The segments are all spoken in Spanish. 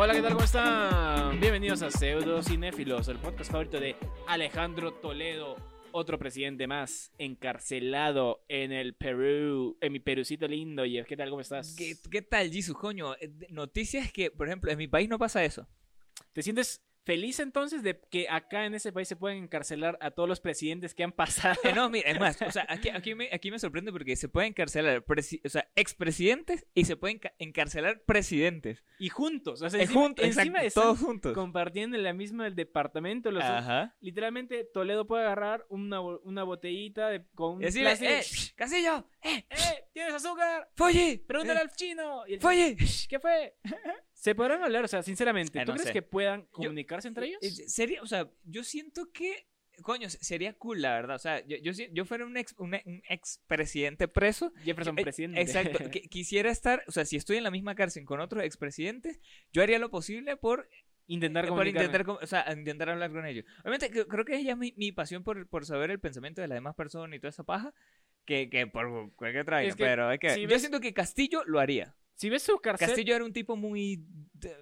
Hola, ¿qué tal? ¿Cómo están? Bienvenidos a Pseudo Cinéfilos, el podcast favorito de Alejandro Toledo, otro presidente más encarcelado en el Perú, en mi Perucito lindo. Y ¿qué tal? ¿Cómo estás? ¿Qué, qué tal, Jisoo? Coño, eh, noticias que, por ejemplo, en mi país no pasa eso. ¿Te sientes feliz entonces de que acá en ese país se pueden encarcelar a todos los presidentes que han pasado? Eh, no, mira, es más, o sea, aquí, aquí, me, aquí me sorprende porque se pueden encarcelar o sea, expresidentes y se pueden ca- encarcelar presidentes. Y juntos, o sea, encima, juntos, encima exacto, están todos juntos. compartiendo en la misma departamento. Los dos. Ajá. Literalmente, Toledo puede agarrar una, una botellita de, con un decirle, eh, Casillo, eh, ¡Eh! ¿Tienes azúcar? folle, Pregúntale eh, al chino. Y el- folle. ¿Qué fue? ¿Se podrán hablar? O sea, sinceramente, Eh, ¿tú no crees sé. que puedan comunicarse entre ellos? Eh, Sería, o sea, yo siento que, coño, se- sería cool, la verdad. O sea, yo, yo, yo fuera un ex, un, un ex presidente preso. Jefferson eh, presidente. Exacto. qui- quisiera estar, o sea, si estoy en la misma cárcel con otros expresidentes, yo haría lo posible por intentar Eh, por intentar, o sea, intentar hablar con ellos. Obviamente, cre- creo que es ya mi, mi pasión por, por saber el pensamiento de las demás personas y toda esa paja que, que por cualquier traje. Es que pero es que si yo ves- siento que Castillo lo haría. Si ves su cárcel... Castillo era un tipo muy,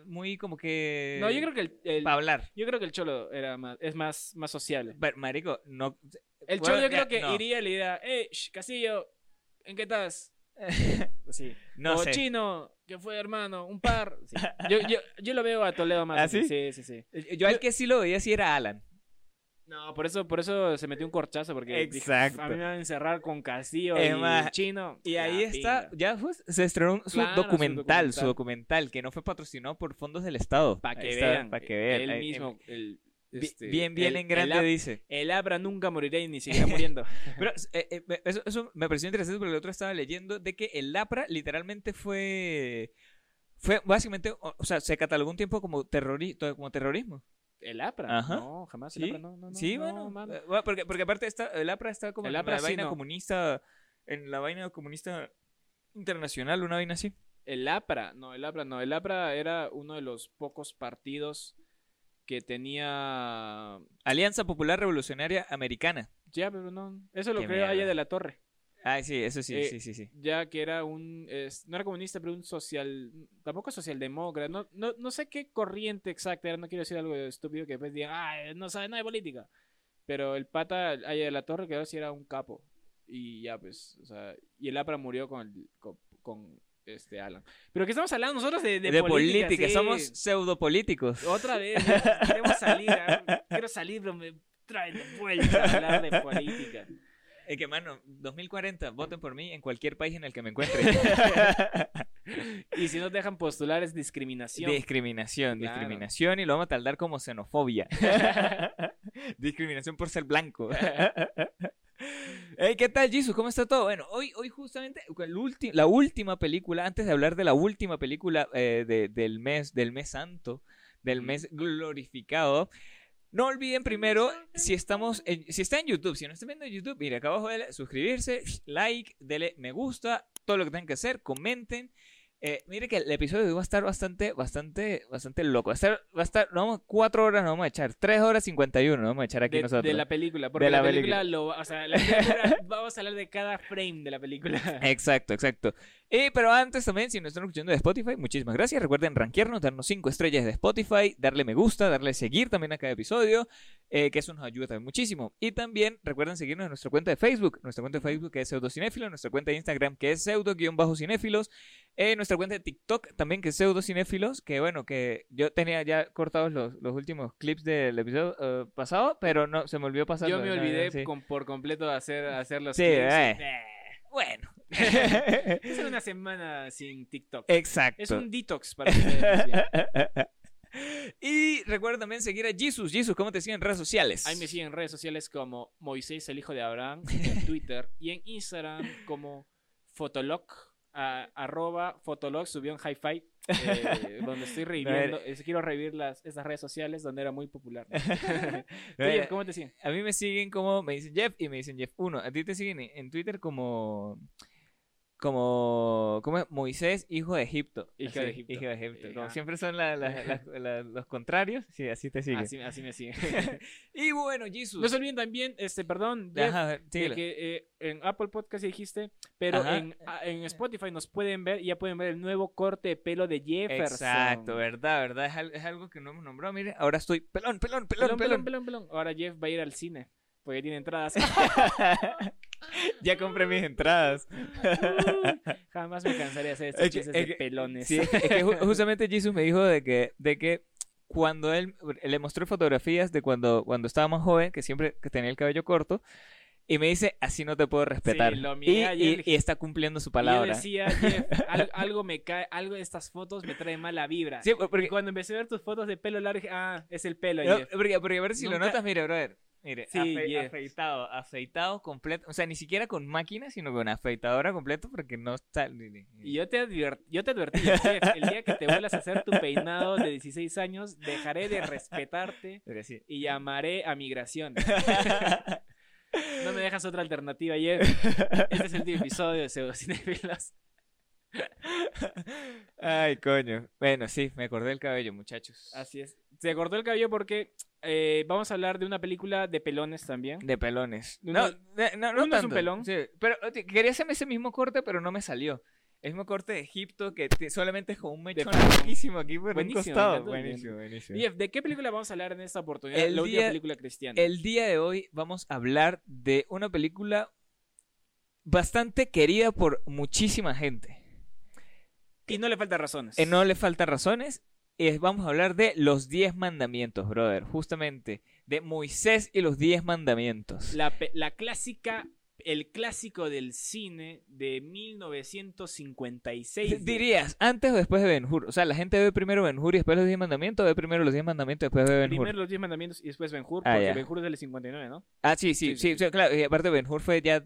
muy como que... No, yo creo que el, el- Para hablar. yo creo que el cholo era más, es más, más sociable. Pero, marico, no... El Bueno, cholo yo creo que no. iría y le diría, ¡Eh, sh, Casillo! ¿En qué estás? Así. no o sé. chino, ¿qué fue, hermano? Un par. Sí. Yo, yo, yo lo veo a Toledo más. ¿Ah, sí? Sí, sí, sí. Yo al que sí lo veía sí era Alan. No, por eso, por eso se metió un corchazo, porque dije, Exacto. a mí me van a encerrar con Castillo Es y más, chino. Y ahí está, pinga. ya pues, se estrenó su, Claro, documental, su documental. que no fue patrocinado por fondos del Estado. Para que vean. Para que vean. Él mismo. el, este, bien, bien el- en grande el, ab- dice. el Abra nunca morirá y ni seguirá muriendo. Pero eh, eh, eso, eso me pareció interesante porque el otro estaba leyendo de que el LAPRA literalmente fue. Fue básicamente. O, o sea, se catalogó un tiempo como, terrori como terrorismo. ¿El APRA? Ajá. No, jamás el Sí, APRA, no, no, no, sí, no, bueno. eh, bueno, porque, porque aparte está, el APRA está como El en la vaina comunista. En la vaina comunista internacional, una vaina así. El APRA, no, el APRA no. El APRA era uno de los pocos partidos que tenía... Alianza Popular Revolucionaria Americana. Ya, pero no. Eso lo Qué creó mierda. Aya de la Torre. Ah, sí, eso sí, Eh, sí, sí, sí. Ya que era un... es- no era comunista, pero un social... Tampoco socialdemócrata. No, no, no sé qué corriente exacta era. No quiero decir algo estúpido que después digan, ah, no sabe nada de política. Pero el pata Aya de la Torre, que ahora sí era un capo. Y ya, pues, o sea... Y el APRA murió con, el- con, con, este Alan. Pero que estamos hablando nosotros de, de, De, política. política, sí. somos pseudopolíticos. Otra vez, queremos salir. ah, Quiero salir, pero me traen de vuelta a hablar de política. Es que, mano, 2040, voten por mí en cualquier país en el que me encuentre. Y si no te dejan postular es discriminación. discriminación, Claro. discriminación y lo vamos a taldar como xenofobia. discriminación por ser blanco. Hey, ¿qué tal, Jesus? ¿Cómo está todo? Bueno, hoy, hoy justamente la última película, antes de hablar de la última película eh, de- del mes, del mes santo, del mes glorificado, no olviden primero, si estamos en- si está en YouTube, si no están viendo en YouTube, mire, acá abajo dele suscribirse, like, dele me gusta, todo lo que tengan que hacer, comenten. Eh, mire que el episodio de hoy va a estar bastante, bastante, bastante loco. Va a estar, va a estar, nos vamos, cuatro horas nos vamos a echar, tres horas cincuenta y uno nos vamos a echar aquí de, nosotros. de la película. Porque De la la, película, lo. O sea, la película, vamos a hablar de cada frame de la película. Exacto, exacto. Y, pero antes también, si nos están escuchando de Spotify, muchísimas gracias. Recuerden rankearnos, darnos 5 estrellas de Spotify, darle me gusta, darle seguir también a cada episodio, eh, que eso nos ayuda también muchísimo. Y también recuerden seguirnos en nuestra cuenta de Facebook, nuestra cuenta de Facebook que es pseudocinéfilo, nuestra cuenta de Instagram que es pseudo-cinéfilos, eh, nuestra cuenta de TikTok también que es pseudocinéfilos, que bueno, que yo tenía ya cortados los, los últimos clips del episodio eh, pasado, pero no, se me olvidó pasar. Yo me olvidé con- por completo de hacer, hacer los Sí, clips. Bueno. Es una semana sin TikTok. Exacto. Es un detox para ustedes. y recuerda también seguir a Jesus. Jesus, ¿cómo te siguen en redes sociales? Ahí me siguen en redes sociales como Moisés, el hijo de Abraham, en Twitter y en Instagram como Fotolog, a- arroba Fotolog, subió en Hi-Fi, eh, donde estoy reviviendo, eh, quiero revivir las, esas redes sociales donde era muy popular. ¿Tú, Jeff, ¿Cómo te siguen? A mí me siguen como, me dicen Jeff y me dicen Jeff1. A ti te siguen en- en Twitter como... como, ¿cómo es? Moisés, hijo de Egipto. Hijo Así, de Egipto. Hijo de Egipto. Como Ajá. siempre son la- la- los contrarios. Sí, así te sigue. Así, así me sigue. Y bueno, Jesus. no se olviden también, este, perdón, Ajá, de síguelo. que eh, en Apple Podcast dijiste, pero Ajá. en, a- en Spotify nos pueden ver y ya pueden ver el nuevo corte de pelo de Jefferson. Exacto, verdad, verdad. Es, al- es algo que no hemos nombrado. Mire, ahora estoy pelón, pelón, pelón, Pelón, pelón. pelón, pelón, pelón. Ahora Jeff va a ir al cine, porque tiene entradas. ya compré mis entradas. Jamás me cansaré de hacer estos chistes es de pelones. Sí, es que ju- justamente Jesus me dijo de que, de que cuando él le mostré fotografías de cuando, cuando estaba más joven, que siempre que tenía el cabello corto, y me dice, así no te puedo respetar. lo miré y, ayer, y- y está cumpliendo su Y palabra. Yo decía, Jeff, al- algo me cae, algo de estas fotos me trae mala vibra. Sí, Y porque, cuando empecé a ver tus fotos de pelo largo, ah, es el pelo, no, porque, porque a ver si lo Nunca- notas, mire, brother. Mire, Sí, afe- afeitado, afeitado completo. O sea, ni siquiera con máquina, sino con afeitadora completo, porque no está. Y yo te, yo te advertí, Jeff, el día que te vuelvas a hacer tu peinado de 16 años, dejaré de respetarte sí. y llamaré a migración. No me dejas otra alternativa, Jeff. Este es el último episodio de Pseudocinefilos. Ay, coño. Bueno, sí, me acordé del cabello, muchachos. Así es. Se cortó el cabello porque eh, vamos a hablar de una película de pelones también. De pelones. Uno- No, de- no, no uno es un tanto. pelón. Sí, pero quería hacerme ese mismo corte, pero no me salió. El mismo corte de Egipto que te- solamente es con un mechón larguísimo aquí por Buenísimo, un costado. Buenísimo, buenísimo. Jeff, ¿de qué película vamos a hablar en esta oportunidad? El la última día- película cristiana. El día de hoy vamos a hablar de una película bastante querida por muchísima gente. Y no le falta razones. Eh, no le faltan razones. Eh, vamos a hablar de los 10 mandamientos, brother. Justamente, de Moisés y los 10 mandamientos. La, la clásica, el clásico del cine de 1956. D- Dirías, antes o después de Ben Hur. O sea, la gente ve primero Ben Hur y después los 10 mandamientos, o ve primero los 10 mandamientos y después ve Ben Hur. Primero los 10 mandamientos y después Ben Hur, Ah, porque ya. Ben Hur es del 59, ¿no? Ah, sí, sí, Sí, sí, sí. sí, claro. Y aparte Ben Hur fue ya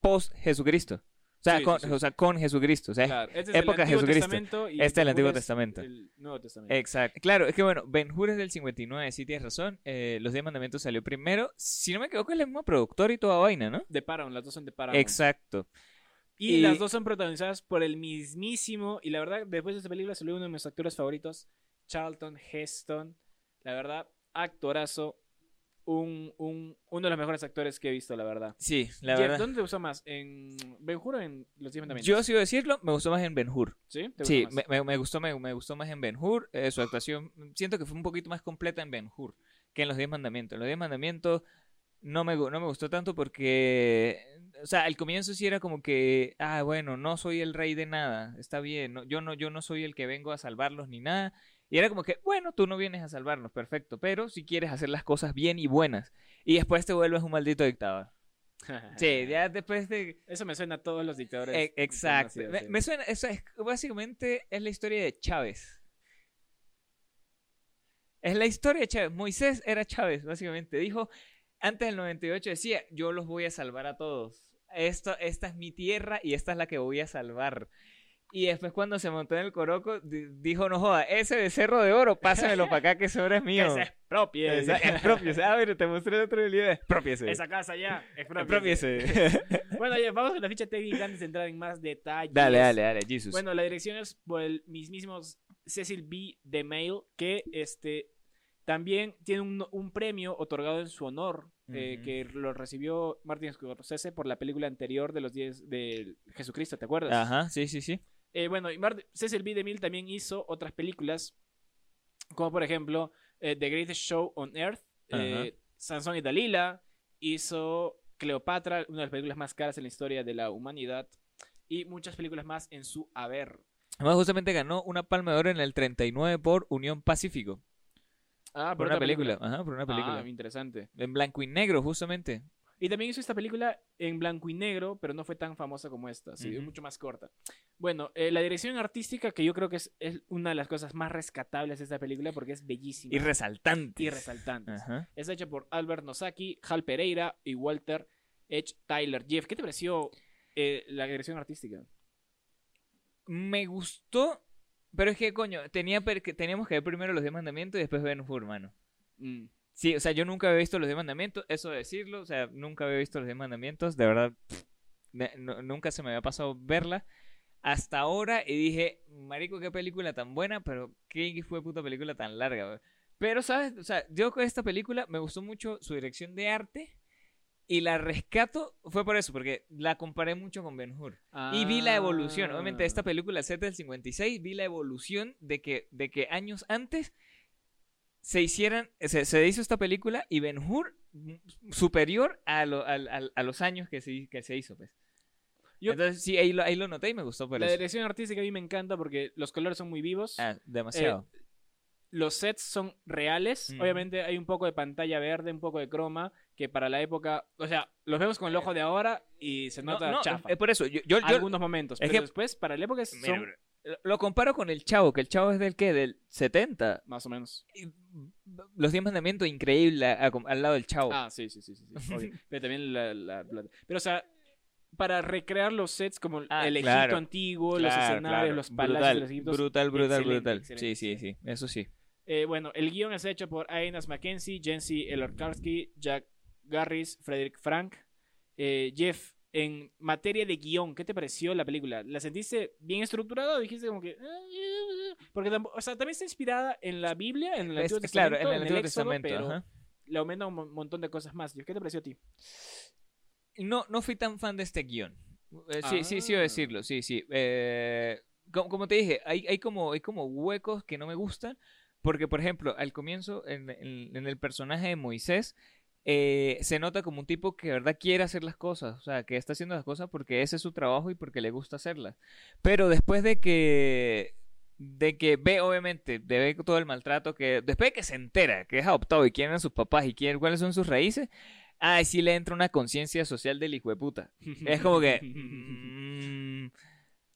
post Jesucristo. O sea, Sí, con, sí, o sea, con Jesucristo. O sea, Claro, este es época el Antiguo Jesucristo. Testamento y Este es el Antiguo Testamento. El Nuevo Testamento. Exacto. Claro, es que bueno, Ben Hur es del 59, sí tienes razón. Eh, los 10 mandamientos salió primero. Si no me equivoco, es el mismo productor y toda vaina, ¿no? de Paramount, las dos son de Paramount. Exacto. Y, Y- las dos son protagonizadas por el mismísimo, y la verdad, después de esta película salió uno de mis actores favoritos, Charlton Heston. La verdad, actorazo. Un, un, uno de los mejores actores que he visto, la verdad. Sí, la Jeff, verdad. ¿Dónde te gustó más? ¿En Ben Hur o en Los Diez Mandamientos? Yo, si decirlo, me gustó más en Ben Hur. ¿Sí? ¿Te gustó Sí, me, me- me gustó, me, me gustó más en Ben Hur. eh, su actuación, siento que fue un poquito más completa en Ben Hur que en Los Diez Mandamientos. En Los Diez Mandamientos no me, no me gustó tanto porque, o sea, al comienzo sí era como que, ah, bueno, no soy el rey de nada, está bien, no, yo, no, yo no soy el que vengo a salvarlos ni nada. Y era como que, bueno, tú no vienes a salvarnos, perfecto, pero si quieres hacer las cosas bien y buenas. Y después te vuelves un maldito dictador. Sí, ya después de... Eso me suena a todos los dictadores. E- Exacto. me suena, eso es, básicamente es la historia de Chávez. Es la historia de Chávez. Moisés era Chávez, básicamente. Dijo, antes del 98 decía, yo los voy a salvar a todos. Esto, esta es mi tierra y esta es la que voy a salvar. Y después cuando se montó en el Coroco, di- dijo, no joda, ese becerro de oro, pásamelo para acá que ese oro es mío. se expropie. Esa- Es propio. Ah, mira, te mostré el otro video. Expropiese. Esa casa ya. Expropiese. Bueno, ya, vamos con la ficha técnica antes de entrar en más detalles. Dale, dale, dale, Jesus. Bueno, la dirección es por el mismísimo Cecil B. DeMille, que este también tiene un, un premio otorgado en su honor, eh, que lo recibió Martin Scorsese por la película anterior de los 10 de Jesucristo, ¿te acuerdas? Ajá, sí, sí, sí. Eh, bueno, y Mart- Cecil B. DeMille también hizo otras películas, como por ejemplo eh, The Greatest Show on Earth, eh, Sansón y Dalila, hizo Cleopatra, una de las películas más caras en la historia de la humanidad, y muchas películas más en su haber. Además, justamente ganó una palma de oro en el 39 por Unión Pacífico. Ah, Por una película. Ajá, por una película. Ah, interesante. En blanco y negro, justamente. Y también hizo esta película en blanco y negro, pero no fue tan famosa como esta, sí, Ujú. mucho más corta. Bueno, eh, la dirección artística, que yo creo que es, es una de las cosas más rescatables de esta película porque es bellísima Y resaltante. y resaltante. Ajá. Es hecha por Albert Nosaki, Hal Pereira y Walter H. Tyler. Jeff, ¿qué te pareció eh, la dirección artística? Me gustó, pero es que, coño, tenía teníamos que ver primero los 10 mandamientos y después Ben Hur, mano. Mm. Sí, o sea, yo nunca había visto los 10 mandamientos, eso de decirlo, o sea, nunca había visto los 10 mandamientos, de verdad. pff, no- nunca se me había pasado verla hasta ahora y dije, marico, qué película tan buena, pero qué fue puta película tan larga. güey". Pero, ¿sabes? O sea, yo con esta película me gustó mucho su dirección de arte y la rescato fue por eso, porque la comparé mucho con Ben Hur. Y vi la evolución. Obviamente, Ah. esta película es del 56, vi la evolución de que, de que años antes se hicieran, se, se hizo esta película y Ben Hur mm, superior a, lo- al- al- a los años que se, que se hizo, pues. Yo- Entonces, sí, ahí lo, ahí lo noté y me gustó por La eso. dirección artística a mí me encanta porque los colores son muy vivos. Ah, demasiado. Los sets son reales. Ujú. Obviamente hay un poco de pantalla verde, un poco de croma, que para la época, o sea, los vemos con el ojo de ahora y se no, nota no, chafa. es por eso. Yo, yo- yo- Algunos momentos, es pero que- después para la época son Mira, lo- comparo con el Chavo, que el Chavo es del qué? Del 70. más o menos. Y, Los 10 mandamientos, increíble a- a- al lado del Chavo. Ah, sí, sí, sí, sí. Pero también la, la- la- Pero o sea, para recrear los sets como Ah, el claro. Egipto antiguo, los Claro, escenarios, claro. los palacios brutal, de los egiptos. brutal, brutal, excelente, brutal. excelente, Sí, sí, sí, eso sí. Eh, bueno, el guion es hecho por Ainas Mackenzie, Jency Elorkarski, Jack Garris, Frederick Frank. Eh, Jeff, en materia de guion, ¿qué te pareció la película? ¿La sentiste bien estructurada o dijiste como que... "Eh, eh"? Porque o sea, también está inspirada en la Biblia, en el Es- Antiguo claro, Testamento, en el Antiguo Éxodo, Testamento. pero ajá. le aumenta un mon- montón de cosas más. ¿Qué te pareció a ti? No, no fui tan fan de este guion. Eh, sí, sí, sí, Ah. decirlo, sí, sí. Eh, como, como te dije, hay, hay, como, hay como huecos que no me gustan, porque, por ejemplo, al comienzo, en, en- en el personaje de Moisés, eh, se nota como un tipo que de verdad quiere hacer las cosas, o sea, que está haciendo las cosas porque ese es su trabajo y porque le gusta hacerlas. Pero después de que de que ve obviamente, de ver todo el maltrato que después de que se entera que es adoptado y quién eran sus papás y quién cuáles son sus raíces, ay, sí le entra una conciencia social del hijo de puta. Es como que. mm,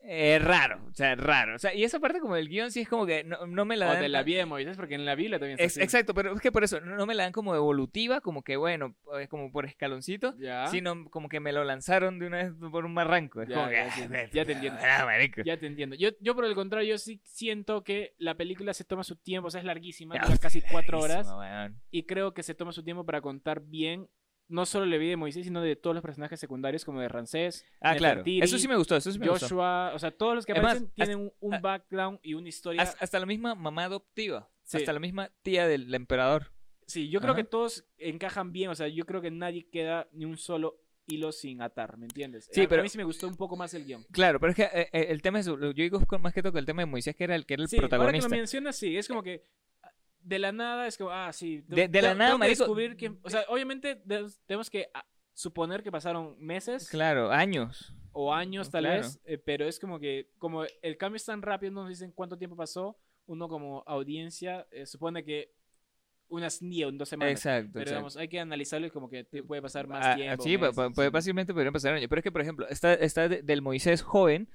es raro, o sea, es raro. O sea, y esa parte como del guion sí es como que no, no me la O dan. de la de Moisés, porque en la Biblia también está así. exacto, pero es que por eso no, me la dan como evolutiva, como que bueno, es como por escaloncito, Ya. sino como que me lo lanzaron de una vez por un barranco. Es Ya, como que, ya, ah, ya te entiendo. Ya te entiendo. Yo, yo por el contrario, yo sí siento que la película se toma su tiempo, o sea, es larguísima, Ya, dura casi cuatro horas, y creo que se toma su tiempo para contar bien, no solo la vida de Moisés, sino de todos los personajes secundarios, como de Ramsés, Ah, claro. Eso sí me gustó, eso sí me gustó. Joshua, o sea, todos los que Es más, aparecen tienen un, background y una historia. Hasta, la misma mamá adoptiva. Sí. Hasta la misma tía del emperador. Sí, yo creo que todos encajan bien, o sea, yo creo que nadie queda ni un solo hilo sin atar, ¿me entiendes? Sí, a, a pero- mí sí me gustó un poco más el guion. Claro, pero es que eh, eh, el tema es, yo digo más que todo el tema de Moisés, que era el que era el Sí, ahora que protagonista. lo mencionas, sí, es como que de la nada es como, ah, sí. De- de la nada, marico. descubrir que, o sea, obviamente tenemos que ah, suponer que pasaron meses Claro, años. o años tal Claro. vez, eh, pero es como que, como el cambio es tan rápido, no nos dicen cuánto tiempo pasó, uno como audiencia eh, supone que unas ni o dos semanas. Exacto. Pero exacto. digamos, hay que analizarlo y como que te puede pasar más Ah, tiempo. sí, meses, puede- sí. fácilmente podrían pasar años. Pero es que, por ejemplo, está, está de- del Moisés joven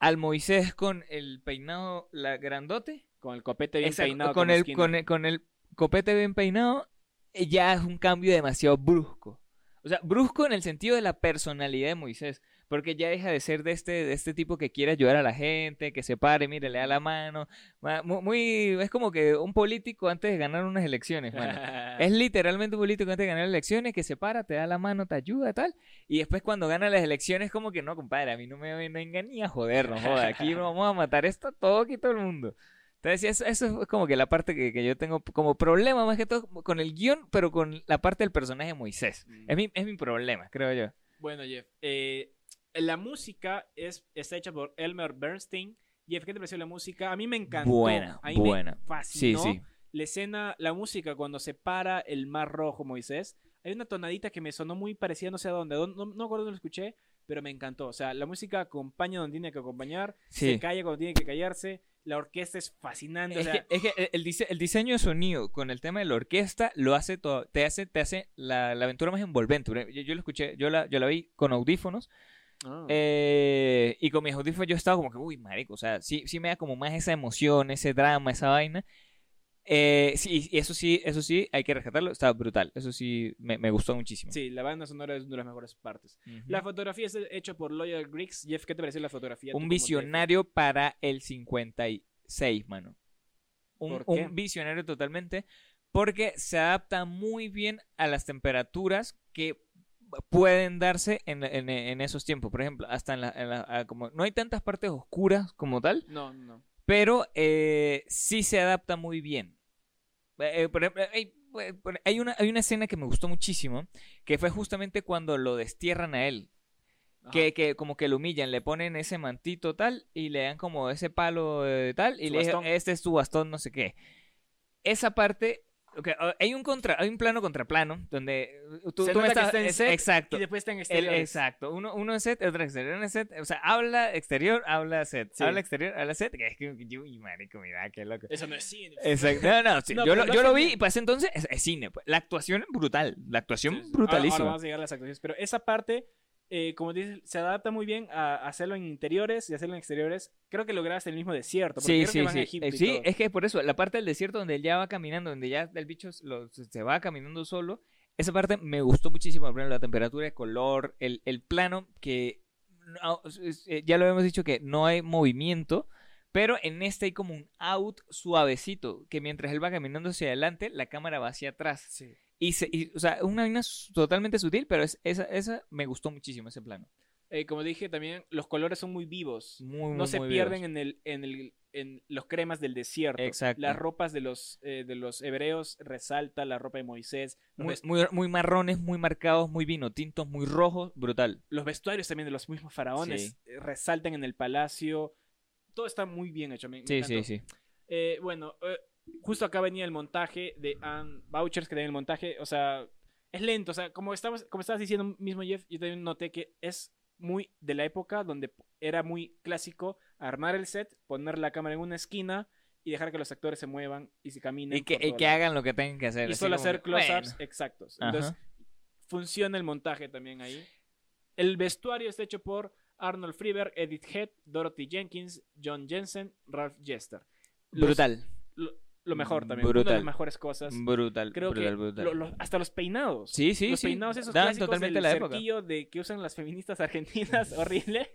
al Moisés con el peinado la grandote. Con el copete bien Exacto, peinado. con, el, con, el, con el copete bien peinado, eh, ya es un cambio demasiado brusco. O sea, brusco en el sentido de la personalidad de Moisés. Porque ya deja de ser de este, de este tipo que quiere ayudar a la gente, que se pare, mire, le da la mano. Ma- mu- Muy, es como que un político antes de ganar unas elecciones, mano. Es literalmente un político antes de ganar elecciones que se para, te da la mano, te ayuda, tal. Y después cuando gana las elecciones, como que no, compadre, a mí no me venga ni a joder, no joda. Aquí vamos a matar esto a todo aquí todo el mundo. Entonces, eso, eso es como que la parte que, que yo tengo como problema, más que todo con el guion, pero con la parte del personaje de Moisés. Mm. Es mi, es mi problema, creo yo. Bueno, Jeff, eh, la música es, está hecha por Elmer Bernstein. Jeff, ¿qué te pareció la música? A mí me encantó. Buena, a mí buena. Me Sí, fascinó sí. la escena, la música cuando se para el mar rojo, Moisés. Hay una tonadita que me sonó muy parecida, no sé a dónde, no, no me acuerdo dónde lo escuché, pero me encantó. O sea, la música acompaña donde tiene que acompañar, Sí. se calla cuando tiene que callarse, la orquesta es fascinante. o Es sea, que, es que el- dise- el diseño de sonido con el tema de la orquesta lo hace todo, te hace, te hace la, la aventura más envolvente. Yo, yo lo escuché, yo la, yo la vi con audífonos ah. eh, y con mis audífonos yo estaba como que, uy, marico, o sea, sí, sí me da como más esa emoción, ese drama, esa vaina. Eh, sí, y eso sí, eso sí, hay que rescatarlo, está brutal. Eso sí, me, me gustó muchísimo. sí, la banda sonora es una de las mejores partes. La fotografía es hecha por Loyal Griggs. Jeff, ¿qué te pareció la fotografía? Un visionario para el 56, mano. Un, ¿Por qué? un visionario totalmente. Porque se adapta muy bien a las temperaturas que pueden darse en, en- en esos tiempos. Por ejemplo, hasta en la, en la- como no hay tantas partes oscuras como tal, No, no. pero eh, sí se adapta muy bien. Eh, eh, por ejemplo, hay, eh, por- hay una, hay una escena que me gustó muchísimo, que fue justamente cuando lo destierran a él. Que, que como que lo humillan, le ponen ese mantito tal y le dan como ese palo eh, tal y le dicen, este es tu bastón, no sé qué. Esa parte, ok, ah, hay un contra, hay un plano contra plano donde uh, tú, Se tú me nota que estás- está en es- set exacto. Y después está en exteriores. exacto, uno, uno en set, otro exterior en set, o sea, habla exterior, habla set, Sí. habla exterior, habla set, que es que, yo, y marico, mira, qué loco. Eso no es cine. Exacto. No, no, sí, No, yo, lo, yo lo vi y para ese entonces es, es cine. pues. La actuación brutal, la actuación Sí, sí. Ahora- Ahora, brutalísima. vamos a llegar a las actuaciones. Pero esa parte, eh, como dices, se adapta muy bien a hacerlo en interiores y hacerlo en exteriores. Creo que lograste el mismo desierto. Porque Sí, creo que sí, van a sí. Egipto Eh, sí, es que por eso, la parte del desierto donde él ya va caminando, donde ya el bicho lo- se va caminando solo, esa parte me gustó muchísimo. Por ejemplo, la temperatura, el color, el, el plano, que no, eh, ya lo hemos dicho que no hay movimiento, pero en este hay como un out suavecito, que mientras él va caminando hacia adelante, la cámara va hacia atrás. Sí. Y, se, y, o sea, una vaina totalmente sutil, pero es, esa, esa me gustó muchísimo, ese plano. Eh, como dije también, los colores son muy vivos. Muy, muy, no se muy pierden vivos. en el en el en los cremas del desierto. Exacto. Las ropas de los eh, de los hebreos resalta la ropa de Moisés. Muy, muy, muy marrones, muy marcados, muy vino tintos, muy rojos, brutal. los vestuarios también de los mismos faraones Sí. eh, resaltan en el palacio. Todo está muy bien hecho. me- me Sí, sí, sí. Eh, bueno, justo acá venía el montaje de Ann Vouchers que tenía el montaje, o sea, es lento, o sea, como estamos, como estabas diciendo mismo Jeff, yo también noté que es muy de la época donde era muy clásico armar el set, poner la cámara en una esquina y dejar que los actores se muevan y se caminen Y que, y hagan lo que tengan que hacer. y solo como hacer close-ups bueno. exactos. Ajá. Entonces, funciona el montaje también ahí. El vestuario está hecho por Arnold Freeberg, Edith Head, Dorothy Jenkins, John Jensen, Ralph Jester. Los- Brutal. lo, lo mejor también. Una de Brutal. las mejores cosas. Brutal. Creo brutal, que brutal. lo- lo- hasta los peinados. Sí, sí, los sí. peinados esos Dan clásicos totalmente del la época. cerquillo de que usan las feministas argentinas, horrible.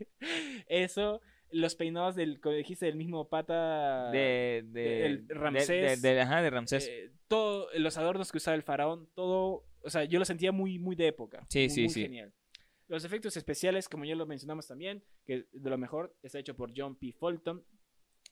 Eso, los peinados del, como dijiste, del mismo pata. de, de, el Ramsés. de- de- ajá, de Ramsés. eh, todo, los adornos que usaba el faraón, todo, o sea, yo lo sentía muy, muy de época. Sí, muy, sí, muy sí. genial. Los efectos especiales, como ya lo mencionamos también, que de lo mejor está hecho por John P. Fulton.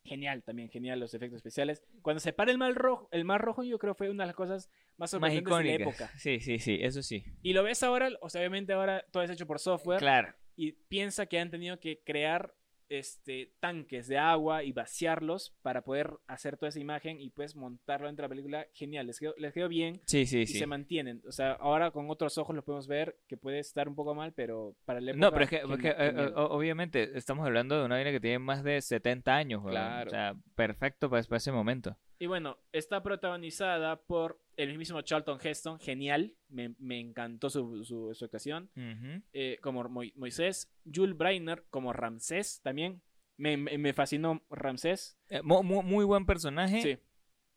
Genial también, genial los efectos especiales. Cuando se para el mar rojo, el mar rojo yo creo fue una de las cosas más Más sorprendentes de la época. Sí, sí, sí, eso sí. Y lo ves ahora, o sea, obviamente ahora todo es hecho por software Claro. y piensa que han tenido que crear este tanques de agua y vaciarlos para poder hacer toda esa imagen y pues montarlo dentro de la película. Genial, les quedó, les quedó bien Sí, sí, y sí. se mantienen. O sea, ahora con otros ojos lo podemos ver que puede estar un poco mal, pero para época No, pero es que, genial, eh, genial. obviamente estamos hablando de una vaina que tiene más de 70 años. Claro. O sea, perfecto para, para ese momento. Y bueno, está protagonizada por el mismísimo Charlton Heston, genial, me, me encantó su, su, su actuación. Eh, como Mo- Moisés, Jules Brainer como Ramsés también. Me, me, me fascinó Ramsés. Eh, mu- mu- muy, buen personaje. Sí.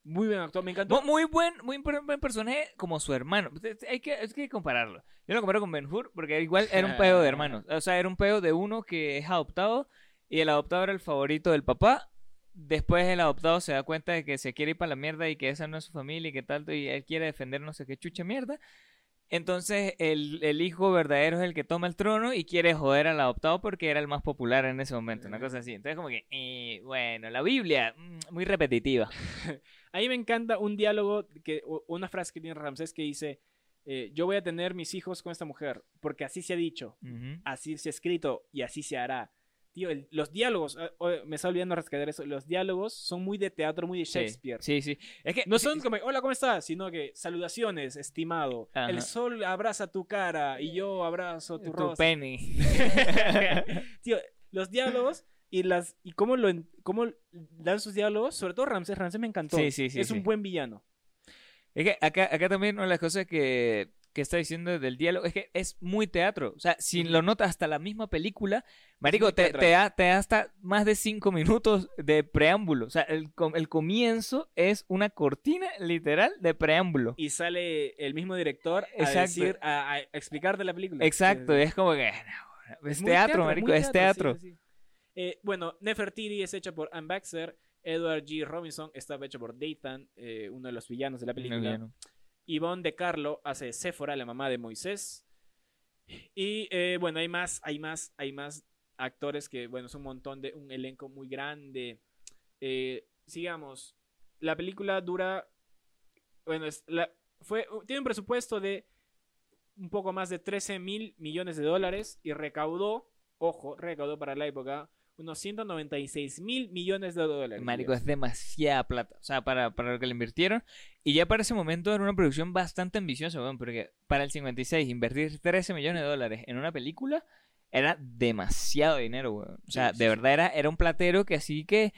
Muy bien actuado, me encantó. Mu- Muy buen, muy buen personaje como su hermano. Hay que, hay que compararlo. Yo lo comparo con Ben Hur porque igual era un pedo de hermanos. O sea, era un pedo de uno que es adoptado y el adoptado era el favorito del papá. Después el adoptado se da cuenta de que se quiere ir para la mierda y que esa no es su familia y que tal, y él quiere defender no sé qué chucha mierda. Entonces el, el hijo verdadero es el que toma el trono y quiere joder al adoptado porque era el más popular en ese momento, una cosa así. Entonces como que, eh, bueno, la Biblia, mm, muy repetitiva. A mí me encanta un diálogo, que, una frase que tiene Ramsés que dice, eh, yo voy a tener mis hijos con esta mujer, porque así se ha dicho, así se ha escrito y así se hará. Tío, el- los diálogos, oh, me está olvidando rescatar eso, los diálogos son muy de teatro, muy de Shakespeare. Sí, sí. Es que No son como, hola, ¿cómo estás? Sino que, saludaciones, estimado. Ajá. El sol abraza tu cara y yo abrazo tu, tu rostro. penny. Tío, los diálogos y las y cómo lo cómo dan sus diálogos, sobre todo Ramsés, Ramsés me encantó. Sí, sí, sí, es sí. un buen villano. Es que acá, acá también una de las cosas que, que está diciendo del diálogo es que es muy teatro. O sea, si lo notas hasta la misma película, Marico, te, da, te da hasta más de cinco minutos de preámbulo. O sea, el, com- el comienzo es una cortina literal de preámbulo. Y sale el mismo director a Exacto. decir, a, a explicarte la película. Exacto, Sí, sí, sí. es como que... no, Es, teatro, marico, es teatro. sí. Eh, bueno, Nefertiti es hecha por Anne Baxter. Edward G. Robinson estaba hecho por Dathan, eh, uno de los villanos de la película. No. Yvonne De Carlo hace Séfora, la mamá de Moisés. Y eh, bueno, hay más, hay más, hay más actores que, bueno, es un montón de, un elenco muy grande. Eh, sigamos, la película dura, bueno, es la, fue, tiene un presupuesto de un poco más de 13 mil millones de dólares y recaudó, ojo, recaudó para la época unos 196 mil millones de dólares. Marico, es demasiada plata. O sea, para, para lo que le invirtieron. Y ya para ese momento era una producción bastante ambiciosa, weón, porque para el 56 invertir 13 millones de dólares en una película era demasiado dinero, weón. O sea, Sí, sí, de verdad era, era un platero que así que,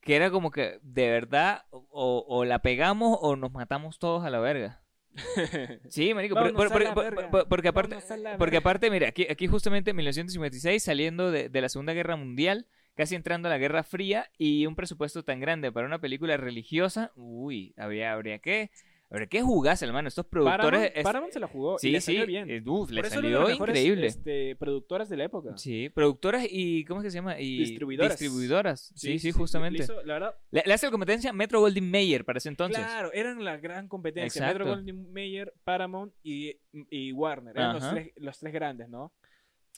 que era como que de verdad o, o la pegamos o nos matamos todos a la verga. Sí, marico, por- por- por- porque aparte, porque aparte, mira, aquí, aquí justamente en 1956, saliendo de, de la Segunda Guerra Mundial, casi entrando a la Guerra Fría, y un presupuesto tan grande para una película religiosa, uy, habría, habría que, habría que jugarse, hermano. Estos productores... Paramount, es- Paramount se la jugó y sí, le sí, salió bien. uf, le de salió increíble. este, productoras de la época. Sí, productoras y, ¿cómo es que se llama? Y Distribuidoras. distribuidoras. Sí, sí, le justamente. hizo, la verdad, Le, le hace la competencia Metro Goldwyn Mayer para ese entonces. claro, eran la gran competencia. Exacto. Metro Goldwyn Mayer, Paramount y, y Warner. Eran los tres, los tres grandes, ¿no?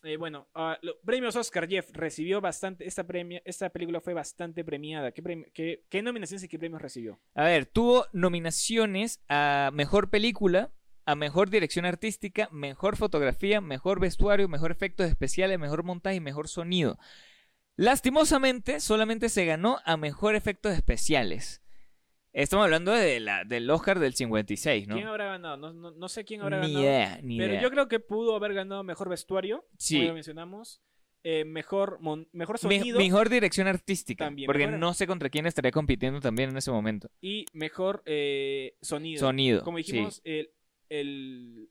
Eh, bueno, ah, los premios Oscar, Jeff, recibió bastante. Esta, premia, esta película fue bastante premiada. ¿Qué, premi- qué, qué nominaciones y qué premios recibió? A ver, tuvo nominaciones a mejor película, a mejor dirección artística, mejor fotografía, mejor vestuario, mejor efectos especiales, mejor montaje y mejor sonido. Lastimosamente, solamente se ganó a mejor efectos especiales. Estamos hablando de la, del Oscar del 56, ¿no? ¿Quién habrá ganado? No, no, no sé quién habrá Ni ganado. idea, ni Pero idea. yo creo que pudo haber ganado mejor vestuario, Sí. como ya mencionamos. eh, mejor, mon- mejor Me- sonido mejor dirección artística. También, porque mejor- no sé contra quién estaría compitiendo también en ese momento. y mejor eh, sonido. Sonido. Como sí. dijimos, el, el,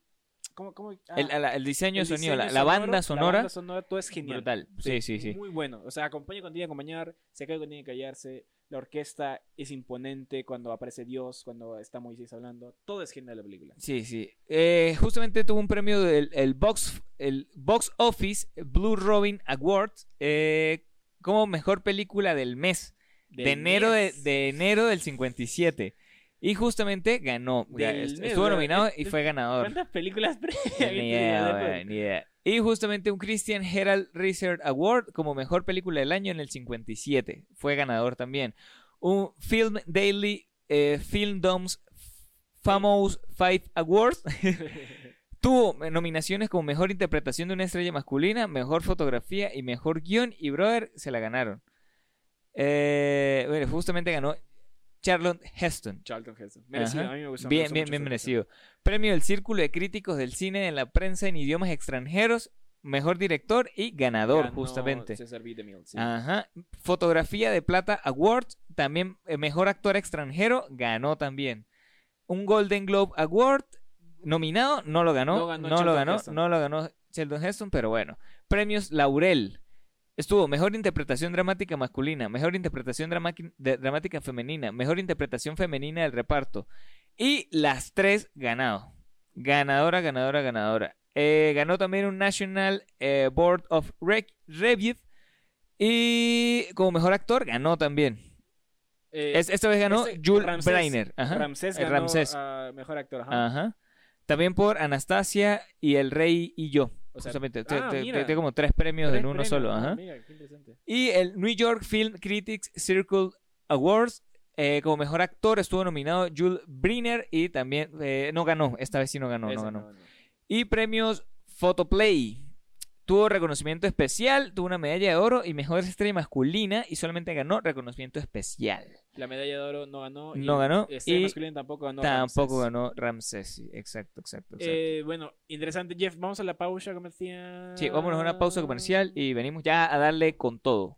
¿cómo, cómo? Ah, El, diseño el de sonido, la, diseño la sonoro, banda sonora, La banda sonora, todo es genial. brutal. Sí, sí, sí. Muy bueno. O sea, acompaña cuando tiene que acompañar, se cae cuando tiene que callarse. La orquesta es imponente cuando aparece Dios, cuando está Moisés hablando. Todo es genial la película. Sí, sí. Eh, justamente tuvo un premio del el box, el box Office Blue Robin Awards eh, como mejor película del mes. De, enero de, mes. de enero del 57. Y justamente ganó. Del estuvo nominado y fue ganador. ¿Cuántas películas previas Ni idea, ni idea. Y justamente un Christian Herald Research Award como mejor película del año en el 57. Fue ganador también. Un Film Daily eh, Film Doms Famous Five Awards. Tuvo nominaciones como mejor interpretación de una estrella masculina, mejor fotografía y mejor guion. Y brother, se la ganaron. Eh, bueno, justamente ganó Charlotte Heston. Charlton Heston. Merecido, Ajá. a mí me gustó. me Bien, bien, bien merecido. Premio del Círculo de Críticos del Cine en la prensa en idiomas extranjeros, mejor director y ganador, Ganó justamente. César B. DeMille, sí. Ajá. Fotografía de Plata Awards, también eh, mejor actor extranjero, ganó también. Un Golden Globe Award, nominado, no lo ganó. No ganó no lo Charlton ganó, Heston. no lo ganó Sheldon Heston, pero bueno. Premios Laurel. Estuvo mejor interpretación dramática masculina, mejor interpretación dramática femenina, mejor interpretación femenina del reparto. Y las tres ganado. Ganadora, ganadora, ganadora. Eh, ganó también un National eh, Board of Re- Review. Y como mejor actor, ganó también. Eh, Es- esta vez ganó este, Jules Ramsés- Breiner. Ajá. Ramsés ganó Ramsés. mejor actor. Ajá. Ajá. También por Anastasia y El Rey y yo. O sea, Justamente. Te- ah, te- te- como tres premios Tres en uno premios, solo. Ajá. Mira, qué interesante. Y el New York Film Critics Circle Awards. eh, como mejor actor estuvo nominado Jules Briner y también eh, no ganó, esta vez sí no ganó, no ganó. no. Y premios Photoplay. Tuvo reconocimiento especial, tuvo una medalla de oro y mejor estrella masculina y solamente ganó reconocimiento especial. La medalla de oro no ganó. y No ganó, Estrella y masculina tampoco ganó. Tampoco Ramsés. ganó Ramsés, sí, exacto, exacto. exacto. Eh, bueno, interesante, Jeff. Vamos a la pausa comercial. Sí, vámonos a una pausa comercial y venimos ya a darle con todo.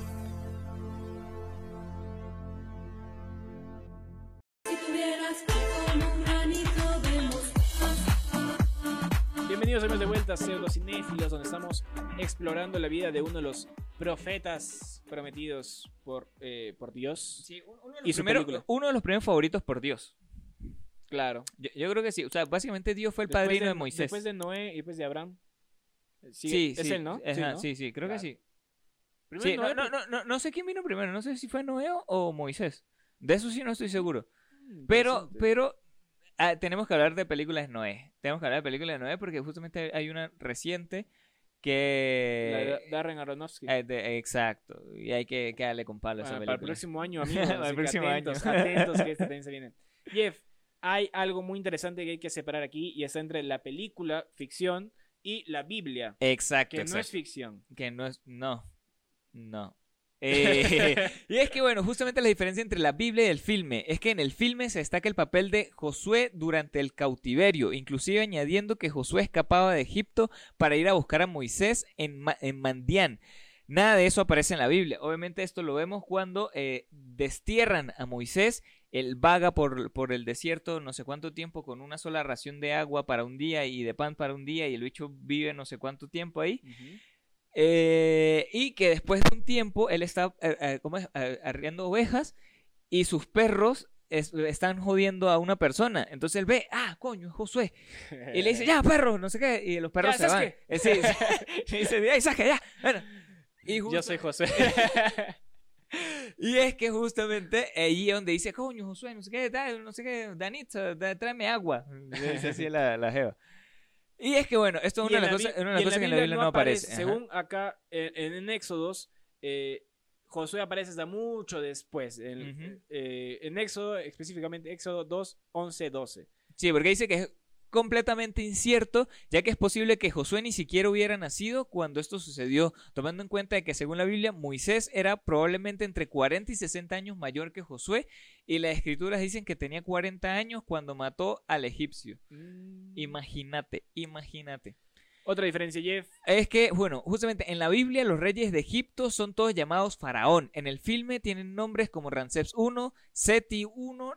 De a Pseudocinéfilos, donde estamos explorando la vida de uno de los profetas prometidos por, eh, por Dios. uno, de Y su película. uno de los primeros favoritos por Dios. Claro. Yo, yo creo que sí. O sea, básicamente Dios fue el Después padrino de, Moisés. Después de Noé y después de Abraham. Sí, sí, es sí, él, ¿no? ajá, sí, ¿no? sí, sí, creo Claro. que sí. Primero Sí, no, Noé, no, no, no, no sé quién vino primero. No sé si fue Noé o Moisés. De eso sí no estoy seguro. Mm, Pero, pero ah, tenemos que hablar de películas de Noé. Tenemos que hablar de películas de Noé porque justamente hay una reciente La que... de Darren Aronofsky. eh, de- exacto. Y hay que, darle con palo a esa Bueno, para el película. próximo año, amigos. Para el próximo atentos, año. atentos, que este también se viene. Jeff, hay algo muy interesante que hay que separar aquí y está entre la película, ficción, y la Biblia, Exacto, que no es ficción. Que no es... No. No. Eh, y es que, bueno, justamente la diferencia entre la Biblia y el filme es que en el filme se destaca el papel de Josué durante el cautiverio, inclusive añadiendo que Josué escapaba de Egipto para ir a buscar a Moisés en, Ma- en Mandián. Nada de eso aparece en la Biblia. Obviamente esto lo vemos cuando eh, destierran a Moisés. Él vaga por, por el desierto no sé cuánto tiempo con una sola ración de agua para un día y de pan para un día y el bicho vive no sé cuánto tiempo ahí. Eh, y que después de un tiempo él está eh, eh, ¿cómo es? Eh, arriando ovejas y sus perros es- están jodiendo a una persona. Entonces él ve, ah, coño, es Josué. Y le dice, ya, perro, no sé qué. Y los perros Ya, se van. Eh, sí, sí. Y dice, ay, Sasuke, ya. Bueno. Y Yo justo- soy José. y es que justamente ahí es donde dice, coño, Josué, no sé qué, da- no sé qué, Danitza, da- tráeme agua. Le dice así la, la jeva. Y es que bueno, esto es una de las la cosas, una de las cosas que en la Biblia no aparece. Ajá. Según acá, en, en Éxodos, eh, Josué aparece hasta mucho después. En, Ujú. eh, en Éxodo, específicamente Éxodo 2, 11, 12. Sí, porque dice que es completamente incierto, ya que es posible que Josué ni siquiera hubiera nacido cuando esto sucedió, tomando en cuenta de que según la Biblia Moisés era probablemente entre 40 y 60 años mayor que Josué y las escrituras dicen que tenía 40 años cuando mató al egipcio. Imagínate, imagínate. Otra diferencia, Jeff. Es que, bueno, justamente en la Biblia los reyes de Egipto son todos llamados faraón. En el filme tienen nombres como Ramsés I, Seti I,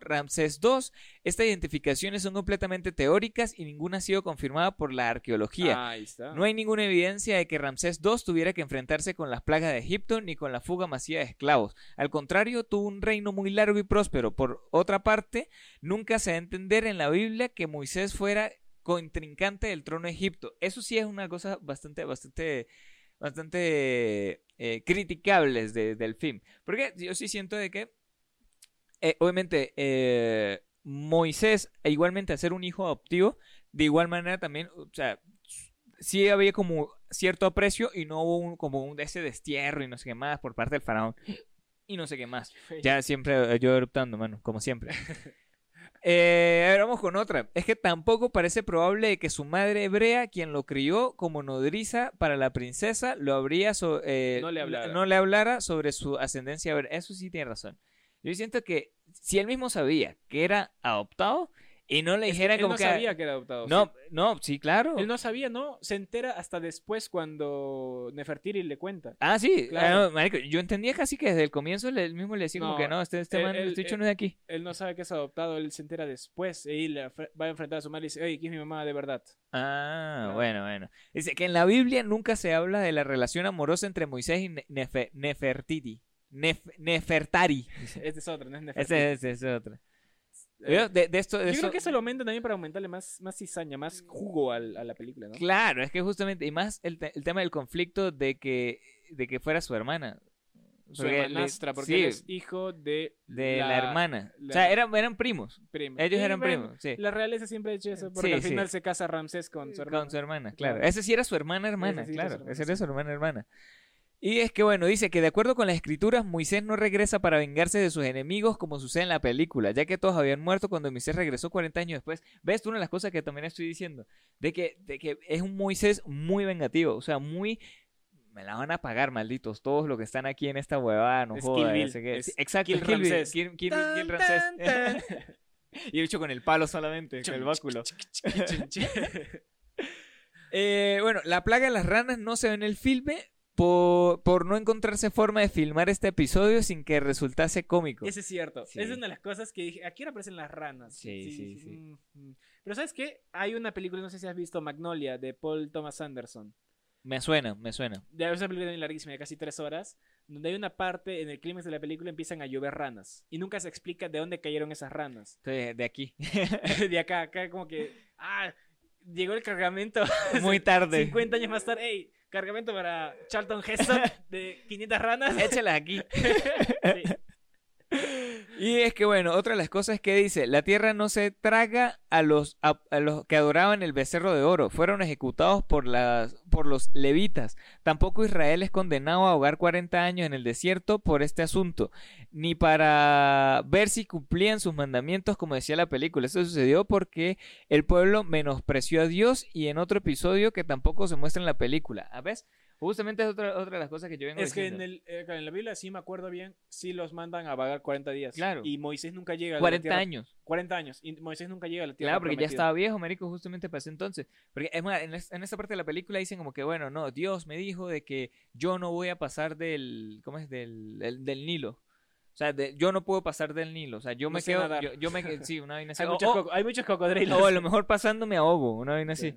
Ramsés II. Estas identificaciones son completamente teóricas y ninguna ha sido confirmada por la arqueología. Ahí está. No hay ninguna evidencia de que Ramsés II tuviera que enfrentarse con las plagas de Egipto ni con la fuga masiva de esclavos. Al contrario, tuvo un reino muy largo y próspero. Por otra parte, nunca se da a entender en la Biblia que Moisés fuera contrincante del trono de Egipto. Eso sí es una cosa bastante, bastante, bastante eh, criticables de- del film. Porque yo sí siento de que, eh, obviamente, eh, Moisés, e igualmente hacer un hijo adoptivo, de igual manera también, o sea, sí había como cierto aprecio y no hubo un, como un ese destierro y no sé qué más por parte del faraón y no sé qué más. Ya siempre eh, yo eruptando, mano, como siempre. Eh, a ver, vamos con otra. Es que tampoco parece probable que su madre hebrea, quien lo crió como nodriza para la princesa, lo habría so- eh, No le hablara. no le hablara sobre su ascendencia. Eso sí tiene razón. Yo siento que si él mismo sabía que era adoptado y no le Es que dijera él como no que sabía que era adoptado. no, sí. no, sí, claro. Él no sabía, ¿no? Se entera hasta después cuando Nefertiri le cuenta. Ah, sí, Claro. ah, no, marico, yo entendía casi que desde el comienzo él mismo le decía como que no, este, este él- man, él- este no es de aquí. Él no sabe que es adoptado, él se entera después. Y le va a enfrentar a su madre y dice, oye, ¿quién es mi mamá de verdad? Ah, Claro. bueno, bueno. Dice que en la Biblia nunca se habla de la relación amorosa entre Moisés y Ne- Nefe- Nefertiti. Nef- Nefertari. Este es otro, no es Nefertiti. Ese, ese es otro. Eh, Yo, de, de esto, de Yo esto- creo que eso lo aumenta también para aumentarle más, más cizaña, más jugo al- a la película, ¿no? Claro, es que justamente, y más el, te- el tema del conflicto de que, de que fuera su hermana. Su Porque hermanastra, porque sí, él es hijo de, de la, hermana. la- O sea, eran, eran primos. Ellos Y eran bueno, primos, sí. La realeza siempre ha hecho eso, porque Sí, al final se casa Ramsés con su hermana. Con su hermana, claro. Claro. Esa sí era su hermana, hermana, era claro. su hermana, Esa era su hermana, hermana. Y es que bueno, dice que de acuerdo con las escrituras, Moisés no regresa para vengarse de sus enemigos como sucede en la película, ya que todos habían muerto cuando Moisés regresó 40 años después. ¿Ves? Una de las cosas que también estoy diciendo, de que, de que es un Moisés muy vengativo, o sea, muy... Me la van a pagar, malditos, todos los que están aquí en esta huevada, no Es joda, Kill ya Bill, sé qué. es Sí, exacto, Kill Kill Bill, Ramsés. Kill- Kill- Kill Tan, Ramsés. tan, tan. y hecho con el palo solamente, con el báculo. Eh, bueno, la plaga de las ranas no se ve en el filme por, por no encontrarse forma de filmar este episodio sin que resultase cómico. Eso es cierto. Sí. Es una de las cosas que dije. Aquí aparecen las ranas. Sí, sí, sí. mm, mm. Pero ¿sabes qué? Hay una película, no sé si has visto Magnolia, de Paul Thomas Anderson. Me suena, me suena. De esa película también larguísima, de casi tres horas, donde hay una parte en el clímax de la película empiezan a llover ranas. Y nunca se explica de dónde cayeron esas ranas. Estoy de aquí. de acá, acá como que... Ah, llegó el cargamento. Muy tarde. 50 años más tarde. ¡Ey! Cargamento para Charlton Heston de 500 ranas. Échalas aquí. Sí. Y es que bueno, otra de las cosas que dice, la tierra no se traga a los, a, los que adoraban el becerro de oro, fueron ejecutados por, las, por los levitas. Tampoco Israel es condenado a ahogar 40 años en el desierto por este asunto, ni para ver si cumplían sus mandamientos como decía la película. Eso sucedió porque el pueblo menospreció a Dios y en otro episodio que tampoco se muestra en la película. ¿A ves? Justamente es otra, otra de las cosas que yo vengo Es que en, el, eh, en la Biblia, sí me acuerdo bien, sí los mandan a vagar 40 días. Claro. Y Moisés nunca llega a la 40 tierra- años. 40 años. Y Moisés nunca llega a la tierra Claro, porque ya estaba viejo, marico, justamente para ese entonces. Porque es más, en, en esta parte de la película dicen como que, bueno, no, Dios me dijo de que yo no voy a pasar del, ¿cómo es? Del, del, del Nilo. O sea, de- yo no puedo pasar del Nilo. O sea, yo No me quedo, yo, yo me sí, una vaina así. Hay, O- muchos hay muchos cocodrilos. o a lo mejor pasando me ahogo, una vaina así.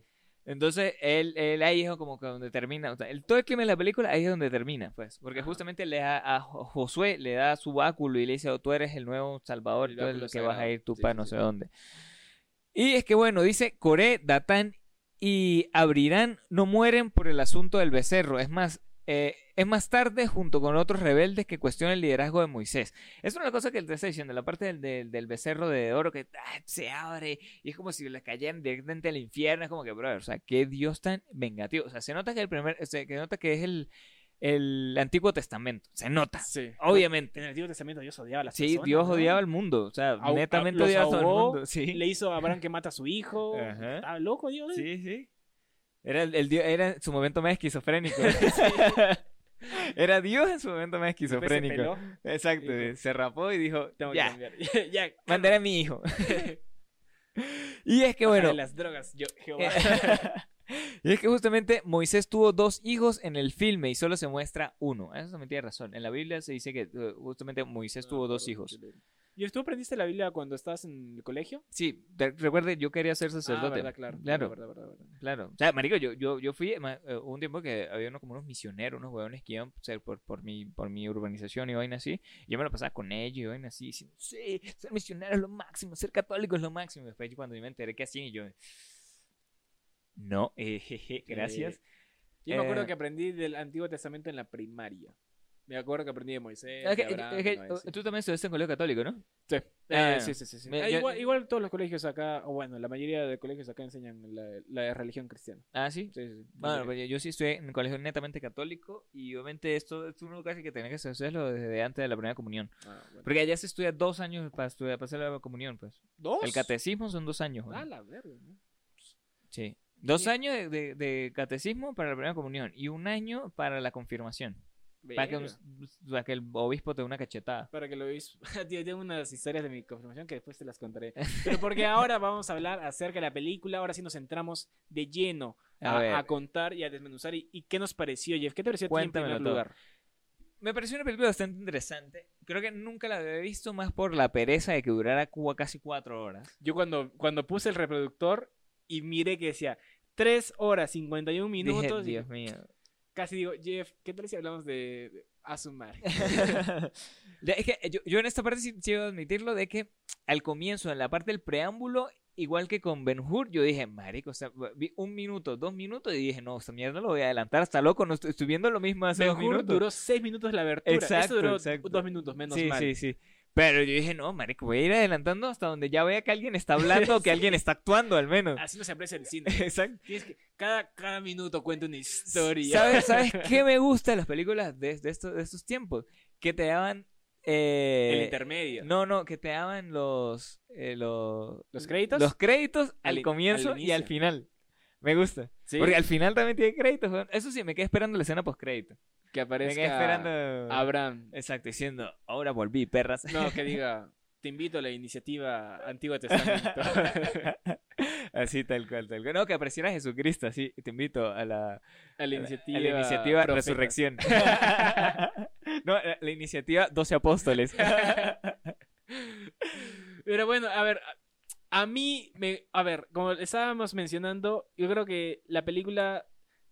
Entonces, él, él ahí es como que donde termina, o sea, el, todo el clima de la película ahí es donde termina, pues, porque Ajá. justamente le da a Jo- Josué le da su báculo y le dice, "Oh, tú eres el nuevo salvador, tú eres el que vas a ir tú Sí, para sí, no sí. sé dónde. Y es que bueno, dice, Coré, Datán y Abrirán no mueren por el asunto del becerro, es más, eh, es más tarde junto con otros rebeldes que cuestionan el liderazgo de Moisés. Es una cosa que te está diciendo, la parte del, del, del becerro de oro que ah, se abre y es como si les cayeran directamente al infierno. Es como que, brother, o sea, qué Dios tan vengativo. O sea, se nota que el primer, se nota que es el, el Antiguo Testamento. Se nota, Sí. obviamente. En el Antiguo Testamento Dios odiaba a las Sí, personas. Dios ¿no? odiaba al mundo. O sea, netamente los odiaba a todo el ahogó, mundo. Sí, Le hizo a Abraham que mata a su hijo. Ajá. Estaba loco Dios. sí, sí. Era, el, el Dios- era su momento más esquizofrénico. Era Dios en su momento más se esquizofrénico. Exacto, Dijo, se rapó y dijo, Tengo que ya, cambiar. ya. mandaré a mi hijo. y es que bueno, las drogas. Yo, Jehová. y es que justamente Moisés tuvo dos hijos en el filme y solo se muestra uno. Eso también tiene razón. En la Biblia se dice que eh, justamente Moisés tuvo dos hijos. ¿Y tú aprendiste la Biblia cuando estabas en el colegio? Sí, te- recuerde, yo quería ser Ah, sacerdote. verdad, claro. Claro. verdad, verdad, verdad. Claro. O sea, marico, yo, yo, yo fui, ma- eh, un tiempo que había uno, como unos misioneros, unos huevones que iban ser por, por, mi, por mi urbanización y vaina así. Y yo me lo pasaba con ellos y vaina así, diciendo, sí, ser misionero es lo máximo, ser católico es lo máximo. Después cuando yo me enteré que hacían y yo, no, eh, jeje, gracias. Yo me acuerdo Eh, que aprendí del Antiguo Testamento en la primaria. Me acuerdo que aprendí de Moisés. Es que- de Abraham, es que, de Noé, sí. tú también estudiaste en colegio católico, ¿no? Sí. Ah, Eh, sí, sí, sí. sí. me- Eh, yo- igual, igual todos los colegios acá, o bueno, la mayoría de colegios acá enseñan la, la religión cristiana. Ah, sí. Sí, sí. Bueno, pues yo- sí estudié en un colegio netamente católico y obviamente esto es uno casi que tenía que hacerlo desde antes de la primera comunión. Ah, bueno. Porque allá se estudia dos años para estudiar, para hacer la comunión, pues. ¿Dos? El catecismo son dos años. Ah, la verga. ¿no? Sí. Dos años de, de- de catecismo para la primera comunión y un año para la confirmación. Para que, Verga. para que el obispo te dé una cachetada. Para que lo veáis. Tío, tengo unas historias de mi confirmación que después te las contaré. Pero porque ahora vamos a hablar acerca de la película. Ahora sí nos centramos de lleno A a, ver. a contar y a desmenuzar. Y, y qué nos pareció, Jeff? ¿Qué te pareció a ti en primer lugar? Me pareció una película bastante interesante. Creo que nunca la había visto más por la pereza de que durara cu- casi cuatro horas. Yo cuando, cuando puse el reproductor y miré que decía 3 horas 51 Dije, minutos, y Dios mío. Casi digo, Jeff, ¿qué tal si hablamos de, Asumar? Es que yo, yo en esta parte sí, sí debo admitirlo de que al comienzo, en la parte del preámbulo, igual que con Ben Hur, yo dije, marico, o sea, vi un minuto, dos minutos y dije, no, esta mierda lo voy a adelantar hasta loco, no estoy, estoy viendo lo mismo hace dos Ben Hur minutos. duró 6 minutos la abertura. Exacto, Esto duró exacto. 2 minutos, menos sí, mal. sí, sí. Pero yo dije, no, marico, voy a ir adelantando hasta donde ya vea que alguien está hablando o que alguien está actuando al menos. Así no se aprecia el cine. Exacto. Tienes que, cada, cada minuto cuenta una historia. ¿Sabes, ¿Sabes qué me gusta de las películas de, de estos, de estos tiempos? Que te daban... eh, El intermedio. No, no, que te daban los... eh, los, ¿Los créditos? Los créditos al, comienzo al y al final. Me gusta. Sí, Porque al final también tiene créditos. weón. Eso sí, me quedé esperando la escena post crédito. que Me quedé aparezca esperando... Abraham. Exacto, diciendo, ahora volví, perras. No, que diga, te invito a la iniciativa Antiguo Testamento. así tal cual, tal cual. No, que apareciera Jesucristo, así. Te invito a la, a la iniciativa, a la iniciativa profeta. Resurrección. no, la, la iniciativa 12 apóstoles. Pero bueno, a ver, a, mí, me, a ver, como estábamos mencionando, yo creo que la película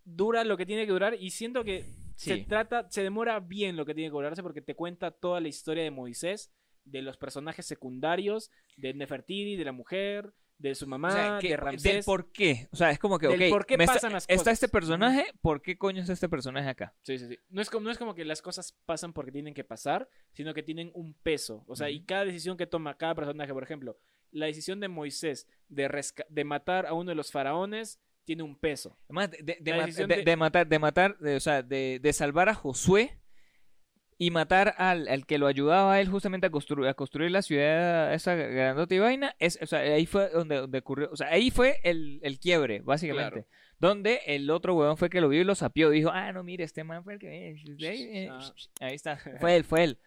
dura lo que tiene que durar y siento que se trata, se demora bien lo que tiene que durarse porque te cuenta toda la historia de Moisés, de los personajes secundarios, de Nefertiti, de la mujer, de su mamá, O sea, que- de del Ramsés. por qué. O sea, es como que, Del ok, por qué está- pasan las Está cosas. este personaje, ¿por qué coño está este personaje acá? Sí, sí, sí. No es, como, no es como que las cosas pasan porque tienen que pasar, sino que tienen un peso. O sea, y cada decisión que toma cada personaje, por ejemplo, la decisión de Moisés de, matar a uno de los faraones tiene un peso. Además, de, ma- matar, de matar, o sea, de, salvar a Josué y matar al, al que lo ayudaba a él justamente a construir, a construir la ciudad, esa grandota y vaina, es, o sea, ahí fue donde, donde ocurrió, o sea, ahí fue el, el quiebre, básicamente. Claro. Donde el otro huevón fue que lo vio y lo sapió, dijo, ah, no, mire, este man fue el que... eh, Ah. Ahí está, fue él, fue él.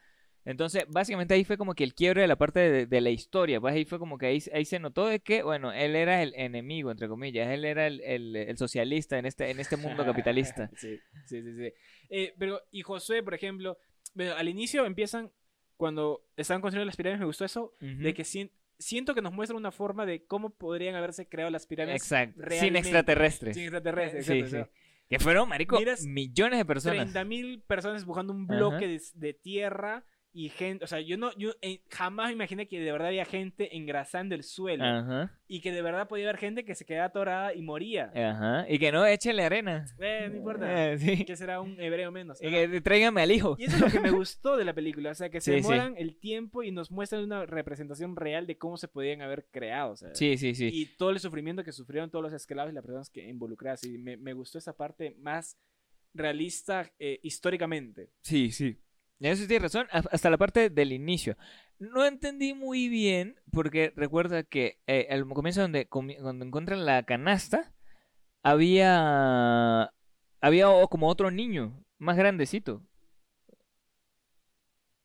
Entonces, básicamente ahí fue como que el quiebre de la parte de, de la historia, pues ahí fue como que ahí, ahí se notó de que, bueno, él era el enemigo, entre comillas, él era el, el- el socialista en este, en este mundo capitalista. sí, sí, sí. sí. Eh, pero, y Josué, por ejemplo, bueno, al inicio empiezan, cuando estaban construyendo las pirámides, me gustó eso, de que sien- siento que nos muestra una forma de cómo podrían haberse creado las pirámides Exacto, sin extraterrestres. sin extraterrestres. Sí, exacto, sí. o sea, Que fueron, marico, Miras millones de personas. 30.000 personas buscando un bloque de, de tierra y gente, o sea, yo no, yo eh, jamás me imaginé que de verdad había gente engrasando el suelo Ajá, y que de verdad podía haber gente que se quedaba atorada y moría. ajá. Y que no, échenle arena. Eh, no importa, Eh, sí. que será un hebreo menos. Y ¿no? que tráigame al hijo. Y eso es lo que me gustó de la película, o sea, que se Sí, sí. demoran el tiempo y nos muestran una representación real de cómo se podían haber creado, Sí, sí, sí. y todo el sufrimiento que sufrieron todos los esclavos y las personas que involucradas. Y me, me gustó esa parte más realista eh, históricamente. Sí, sí. Eso sí tienes razón, ha- hasta la parte del inicio. No entendí muy bien, porque recuerda que eh, al comienzo donde, cuando encuentran la canasta, había, había como otro niño, más grandecito.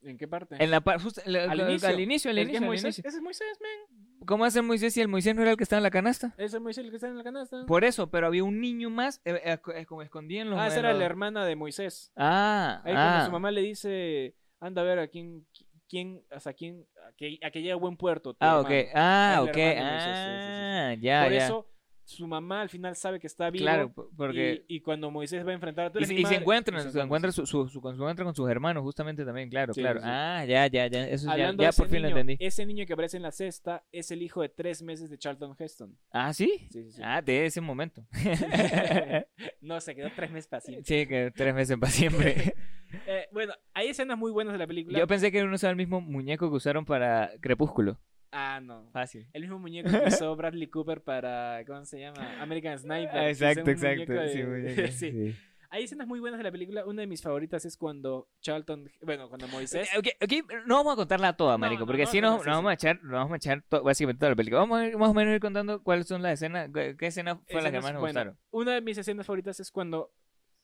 ¿En qué parte? En la par- justo- Al al inicio. inicio, al ¿El que inicio, es al Moisés? inicio. Ese es Moisés, man. ¿Cómo hace Moisés si el Moisés no era el que estaba en la canasta? Ese es Moisés el que está en la canasta. Por eso, pero había un niño más, eh, eh, eh, como escondido en los... ah, esa era la hermana de Moisés. Ah, Ahí cuando ah. su mamá le dice, anda a ver a quién, quién, hasta quién, a que, a que llegue a buen puerto. Ah, ok. hermano". Ah, ok. de Moisés, sí, sí, sí, sí. Ah, ya, Por ya. eso su mamá al final sabe que está vivo. Claro, porque... y, y cuando Moisés va a enfrentar a tú Y, y se madre", encuentran, se encuentra, su, su, su- se encuentra con sus hermanos justamente también, claro, Sí, claro. sí. Ah, ya, ya, ya, eso ya, Hablando ya por fin lo entendí. Ese niño que aparece en la cesta es el hijo de tres meses de Charlton Heston. Ah, ¿sí? Sí. Ah, de ese momento. no, se quedó tres meses para siempre. sí, que tres meses para siempre. Eh, bueno, hay escenas muy buenas de la película. Yo pensé que uno usaba el mismo muñeco que usaron para Crepúsculo. Ah, no. Fácil. El mismo muñeco que usó Bradley Cooper para, ¿cómo se llama? American Sniper. Ah, exacto, exacto. de- Sí, muñeco, Sí. sí. Hay escenas muy buenas de la película. Una de mis favoritas es cuando Charlton, bueno, cuando Moisés... Ok, ok, no vamos a contarla toda, marico, no, porque no a no, contar, nos sí, vamos a echar, nos vamos a echar to- básicamente toda la película. Vamos a ir más o menos ir contando cuáles son las escenas, qué, escenas fueron las que más nos bueno, gustaron. Una de mis escenas favoritas es cuando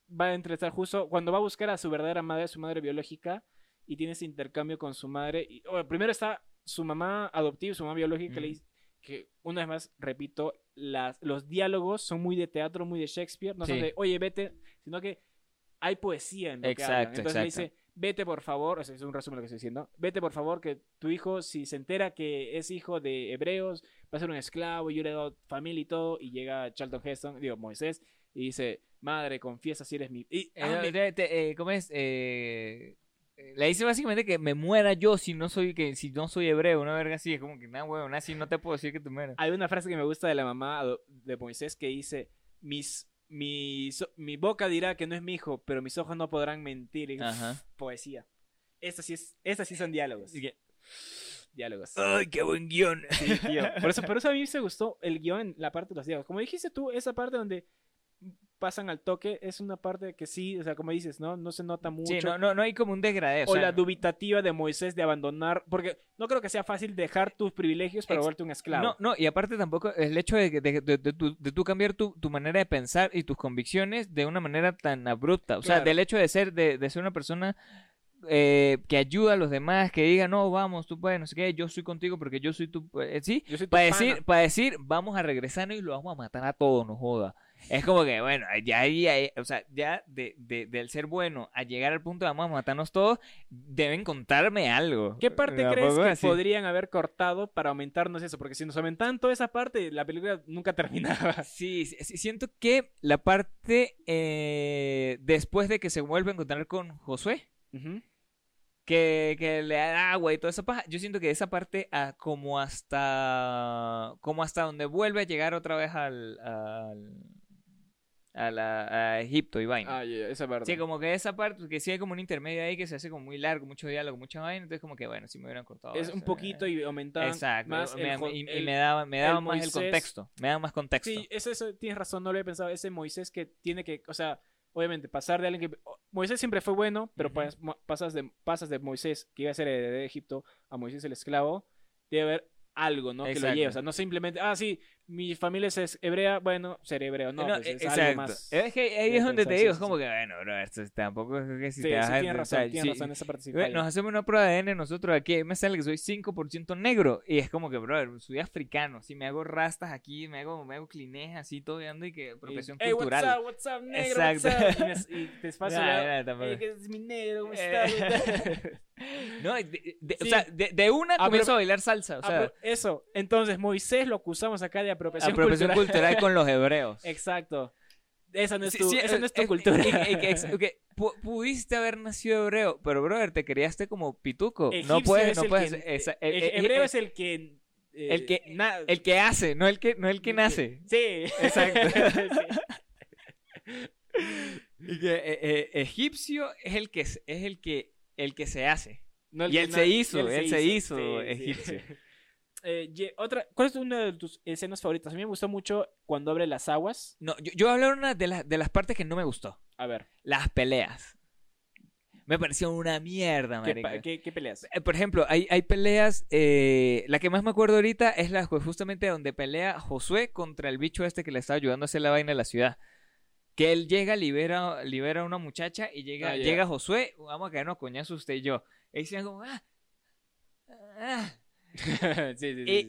va a entrevistar justo, cuando va a buscar a su verdadera madre, su madre biológica, y tiene ese intercambio con su madre. Y, bueno, primero está su mamá adoptiva, su mamá biológica, que le Mm. dice que, una vez más, repito, las, los diálogos son muy de teatro, muy de Shakespeare, no son Sí. de, oye, vete, sino que hay poesía en lo que Exacto, hablan. Entonces le exacto. dice, vete por favor, o sea, es un resumen de lo que estoy diciendo, vete por favor, que tu hijo, si se entera que es hijo de hebreos, va a ser un esclavo, y yo le he dado familia y todo, y llega Charlton Heston, digo, Moisés, y dice, madre, confiesa si eres mi... Y, Eh, ah, no, me- te- te- eh, ¿Cómo es? Eh, le dice básicamente que me muera yo si no soy que si no soy hebreo, una verga así, es como que nada, huevón, así no te puedo decir que tú mueras. Hay una frase que me gusta de la mamá de Moisés que dice, mis, mis- mi boca dirá que no es mi hijo, pero mis ojos no podrán mentir. Y, Ajá. Poesía. Estas sí, es, estas sí son diálogos. Que- Diálogos. ¡Ay, qué buen guion! Sí, tío. Por eso, por eso a mí se gustó el guion en la parte de los diálogos. Como dijiste tú, esa parte donde pasan al toque es una parte que sí, o sea, como dices, ¿no? No se nota mucho. Sí, no, no, no hay como un degradé. o sea, la dubitativa de Moisés de abandonar, porque no creo que sea fácil dejar tus privilegios para volverte un esclavo. No, no, y aparte tampoco el hecho de, que- de, de, de tú cambiar tu, tu manera de pensar y tus convicciones de una manera tan abrupta. O sea, Claro. del hecho de ser, de, ser una persona eh, que ayuda a los demás, que diga, no, vamos, tú puedes, no sé qué, yo soy contigo porque yo soy tu... eh, sí, para decir, para decir, vamos a regresarnos y lo vamos a matar a todos, no joda. Es como que, bueno, ya ahí, o sea, ya de, de- del ser bueno a llegar al punto de vamos a matarnos todos, deben contarme algo. ¿Qué parte crees que así. podrían haber cortado para aumentarnos eso? Porque si nos aumentan toda esa parte, la película nunca terminaba. Sí, sí, sí, siento que la parte eh, después de que se vuelve a encontrar con Josué, que, que le da agua y toda esa paja, yo siento que esa parte ah, como hasta como hasta donde vuelve a llegar otra vez al, al a, la- a Egipto y vaina. Ah, ya, esa parte. Sí, como que esa parte, que sí hay como un intermedio ahí que se hace como muy largo, mucho diálogo, mucha vaina, entonces como que bueno, si me hubieran cortado. es eso, un poquito eh. y aumentaban Exacto, más me- el y, y el- me daba, me daba el más el Moisés- contexto, me daba más contexto. Sí, eso, eso tienes razón, no lo había pensado. Ese Moisés que tiene que, o sea, obviamente pasar de alguien que... Moisés siempre fue bueno, pero pas- mo- pasas, de, pasas de Moisés, que iba a ser heredero de Egipto, a Moisés el esclavo, debe haber algo, ¿no? Que lo Exacto. lleve, o sea, no simplemente, ah, sí, mi familia es hebrea, bueno, ser hebreo, no, No, pues, eh, es exacto. algo más... Es que ahí es donde te digo, es como que, bueno, bro, esto es- tampoco es que si Sí, te vas sí, a- tienes razón, tienes sí, razón, esa falla. Nos hacemos una prueba de ADN nosotros aquí, me sale que soy 5% negro y es como que, bro, soy africano, si me hago rastas aquí, me hago, me hago clinés así, todo y ando y que profesión Hey, cultural. what's up, what's up, negro, Exacto. what's up? Y, me- y te paso ya, tampoco. "Hey, que es mi negro, ¿cómo estás? No, de, de- o sea, de, de una Ah, comienzo pero- a bailar salsa, o sea, eso, entonces Moisés lo acusamos acá de apropiación, apropiación cultural. cultural con los hebreos. Exacto. Esa no es tu, sí, esa no es tu eh, cultura. eh, eh, pudiste haber nacido hebreo, pero brother, te criaste como pituco. no Egipcio puedes, es no el puedes. que- esa- el eh, eh, hebreo es el que... eh, el que- na- el que hace, no el que, no el que nace. Sí. Exacto. Sí. Y que, eh, eh, egipcio es el que es el que el que se hace. No el Y él se hizo, él se hizo sí. Eh, otra, ¿Cuál es una de tus escenas favoritas? A mí me gustó mucho cuando abre las aguas. No, yo, yo voy a hablar una de las de las partes que no me gustó. A ver, Las peleas. Me pareció una mierda, ¿qué, marica. qué- qué peleas? Eh, Por ejemplo, hay, hay peleas. eh, la que más me acuerdo ahorita es la ju- justamente donde pelea Josué contra el bicho este que le estaba ayudando a hacer la vaina de la ciudad. Que él llega, libera, libera a una muchacha y llega, Ah, llega Josué. Vamos a caernos a coñazos usted y yo. Y dicen como. Ah, ah. Sí, sí, sí, Y, sí.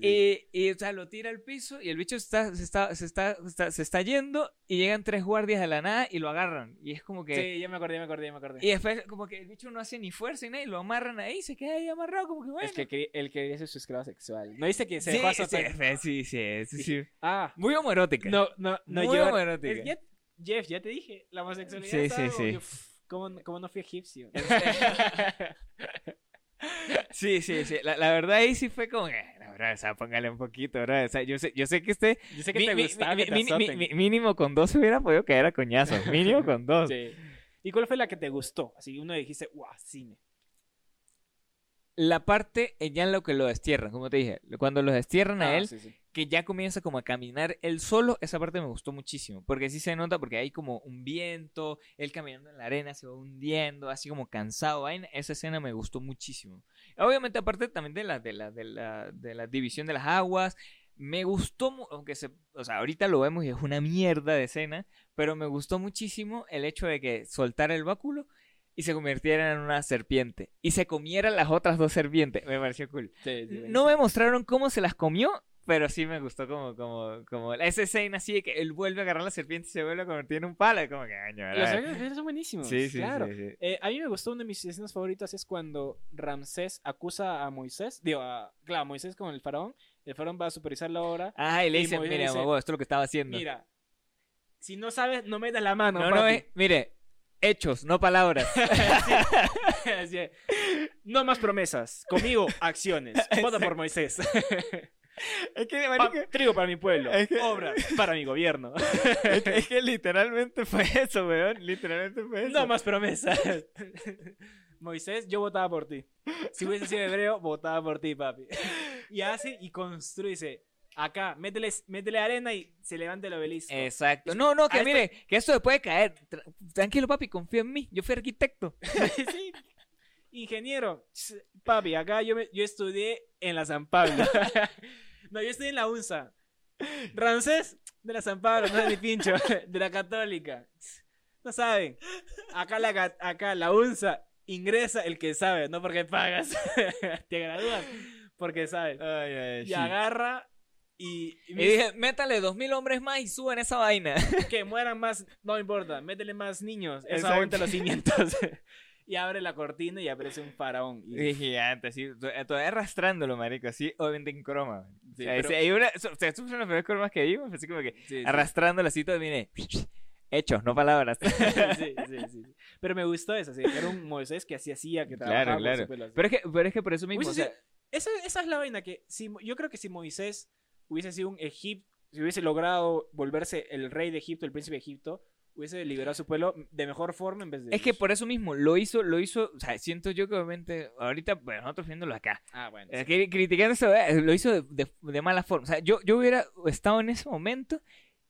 y- y, o sea, lo tira al piso y el bicho está, se, está, se, está, está- se está yendo y llegan tres guardias de la nada y lo agarran. Y es como que. Sí, ya me acordé, ya me acordé, ya me acordé. Y después, como que el bicho no hace ni fuerza ni nada y lo amarran ahí y se queda ahí amarrado, como que bueno. Es que él quería ser su esclavo sexual. ¿No dice que se sí, dejó sí, azotar? sí, sí, sí, sí. Ah, Muy homoerótica. no, no, no. Muy yo- homoerótica. es- ya- Jeff, ya te dije, la homosexualidad Sí, sí, sí. ¿cómo, cómo no fui egipcio? Sí, sí, sí. La, la verdad ahí sí fue como que, no, bro, o sea, póngale un poquito, bro. O sea, yo sé, yo sé que este Yo sé que mi- te gustaba mi- que mi- mínimo con dos se hubiera podido caer a coñazos. Mínimo con dos. Sí. ¿Y cuál fue la que te gustó? Así uno dijiste, wow, cine. La parte eh, ya en lo que lo destierran, como te dije, cuando los destierran a Ah, él, sí, sí. Que ya comienza como a caminar él solo, esa parte me gustó muchísimo, porque sí se nota, porque hay como un viento, él caminando en la arena se va hundiendo, así como cansado, esa escena me gustó muchísimo. Obviamente aparte también de la, de la, de la, de la división de las aguas, me gustó, aunque se, o sea, ahorita lo vemos y es una mierda de escena, pero me gustó muchísimo el hecho de que soltara el báculo y se convirtiera en una serpiente y se comiera las otras dos serpientes, me pareció cool. Sí, sí, No me mostraron cómo se las comió, pero sí me gustó como, como, como esa escena así de que él vuelve a agarrar la serpiente y se vuelve a convertir en un palo. Como que, año, Los efectos son buenísimos. Sí, sí, claro. sí, sí. Eh, a mí me gustó una de mis escenas favoritas es cuando Ramsés acusa a Moisés, digo, a, claro, a Moisés con el faraón, el faraón va a supervisar la obra, Ah, y le dice, mira, dice, mamá, esto es lo que estaba haciendo. mira, si no sabes, no me das la mano, no, no, eh, mire, hechos, no palabras. No más promesas, conmigo acciones, vota por Moisés, es, que, Pa- trigo para mi pueblo, Es que- obras para mi gobierno, es, que, es que literalmente fue eso, weón. Literalmente fue eso. no más promesas. Moisés, yo votaba por ti. Si hubiese sido hebreo, votaba por ti, papi. Y hace y construye. Acá, métele, métele arena y se levanta el obelisco. Exacto. No, no, que A mire, que esto se puede caer. Tra- Tranquilo, papi, confía en mí. Yo fui arquitecto. sí. Ingeniero, papi, acá yo, me- yo estudié en la San Pablo. No, yo estudié en la UNSA. Rancés, de la San Pablo, no es ni pincho, de la Católica. No saben. Acá la, acá la UNSA ingresa el que sabe, no porque pagas. Te gradúas porque sabes. Y agarra y, y Y me dije, métale dos mil hombres más y suben esa vaina. que mueran más, no importa, métele más niños, eso Exacto. aguanta los cimientos. y abre la cortina y aparece un faraón. Y- Y gigante, así, to- todavía arrastrándolo, marico, así, obviamente en croma. Sí, pero- ese- hay una, estos son los primeros cromas que vimos, así como que Sí, sí. arrastrándolo así todo, viene, hechos, no palabras. sí, sí, sí, sí. Pero me gustó eso, sí, que era un Moisés que así hacía, que trabajaba claro, claro. Pero es, que, pero es que por eso mismo, o sea, esa, esa es la vaina que si, yo creo que si Moisés hubiese sido un Egipto, si hubiese logrado volverse el rey de Egipto, el príncipe de Egipto, hubiese liberado a su pueblo de mejor forma en vez de... es que por eso mismo, lo hizo, lo hizo, o sea, siento yo que obviamente, ahorita, bueno, nosotros viéndolo acá, Ah, bueno. Eh, sí. criticando eso, eh, lo hizo de, de- de mala forma. O sea, yo, yo hubiera estado en ese momento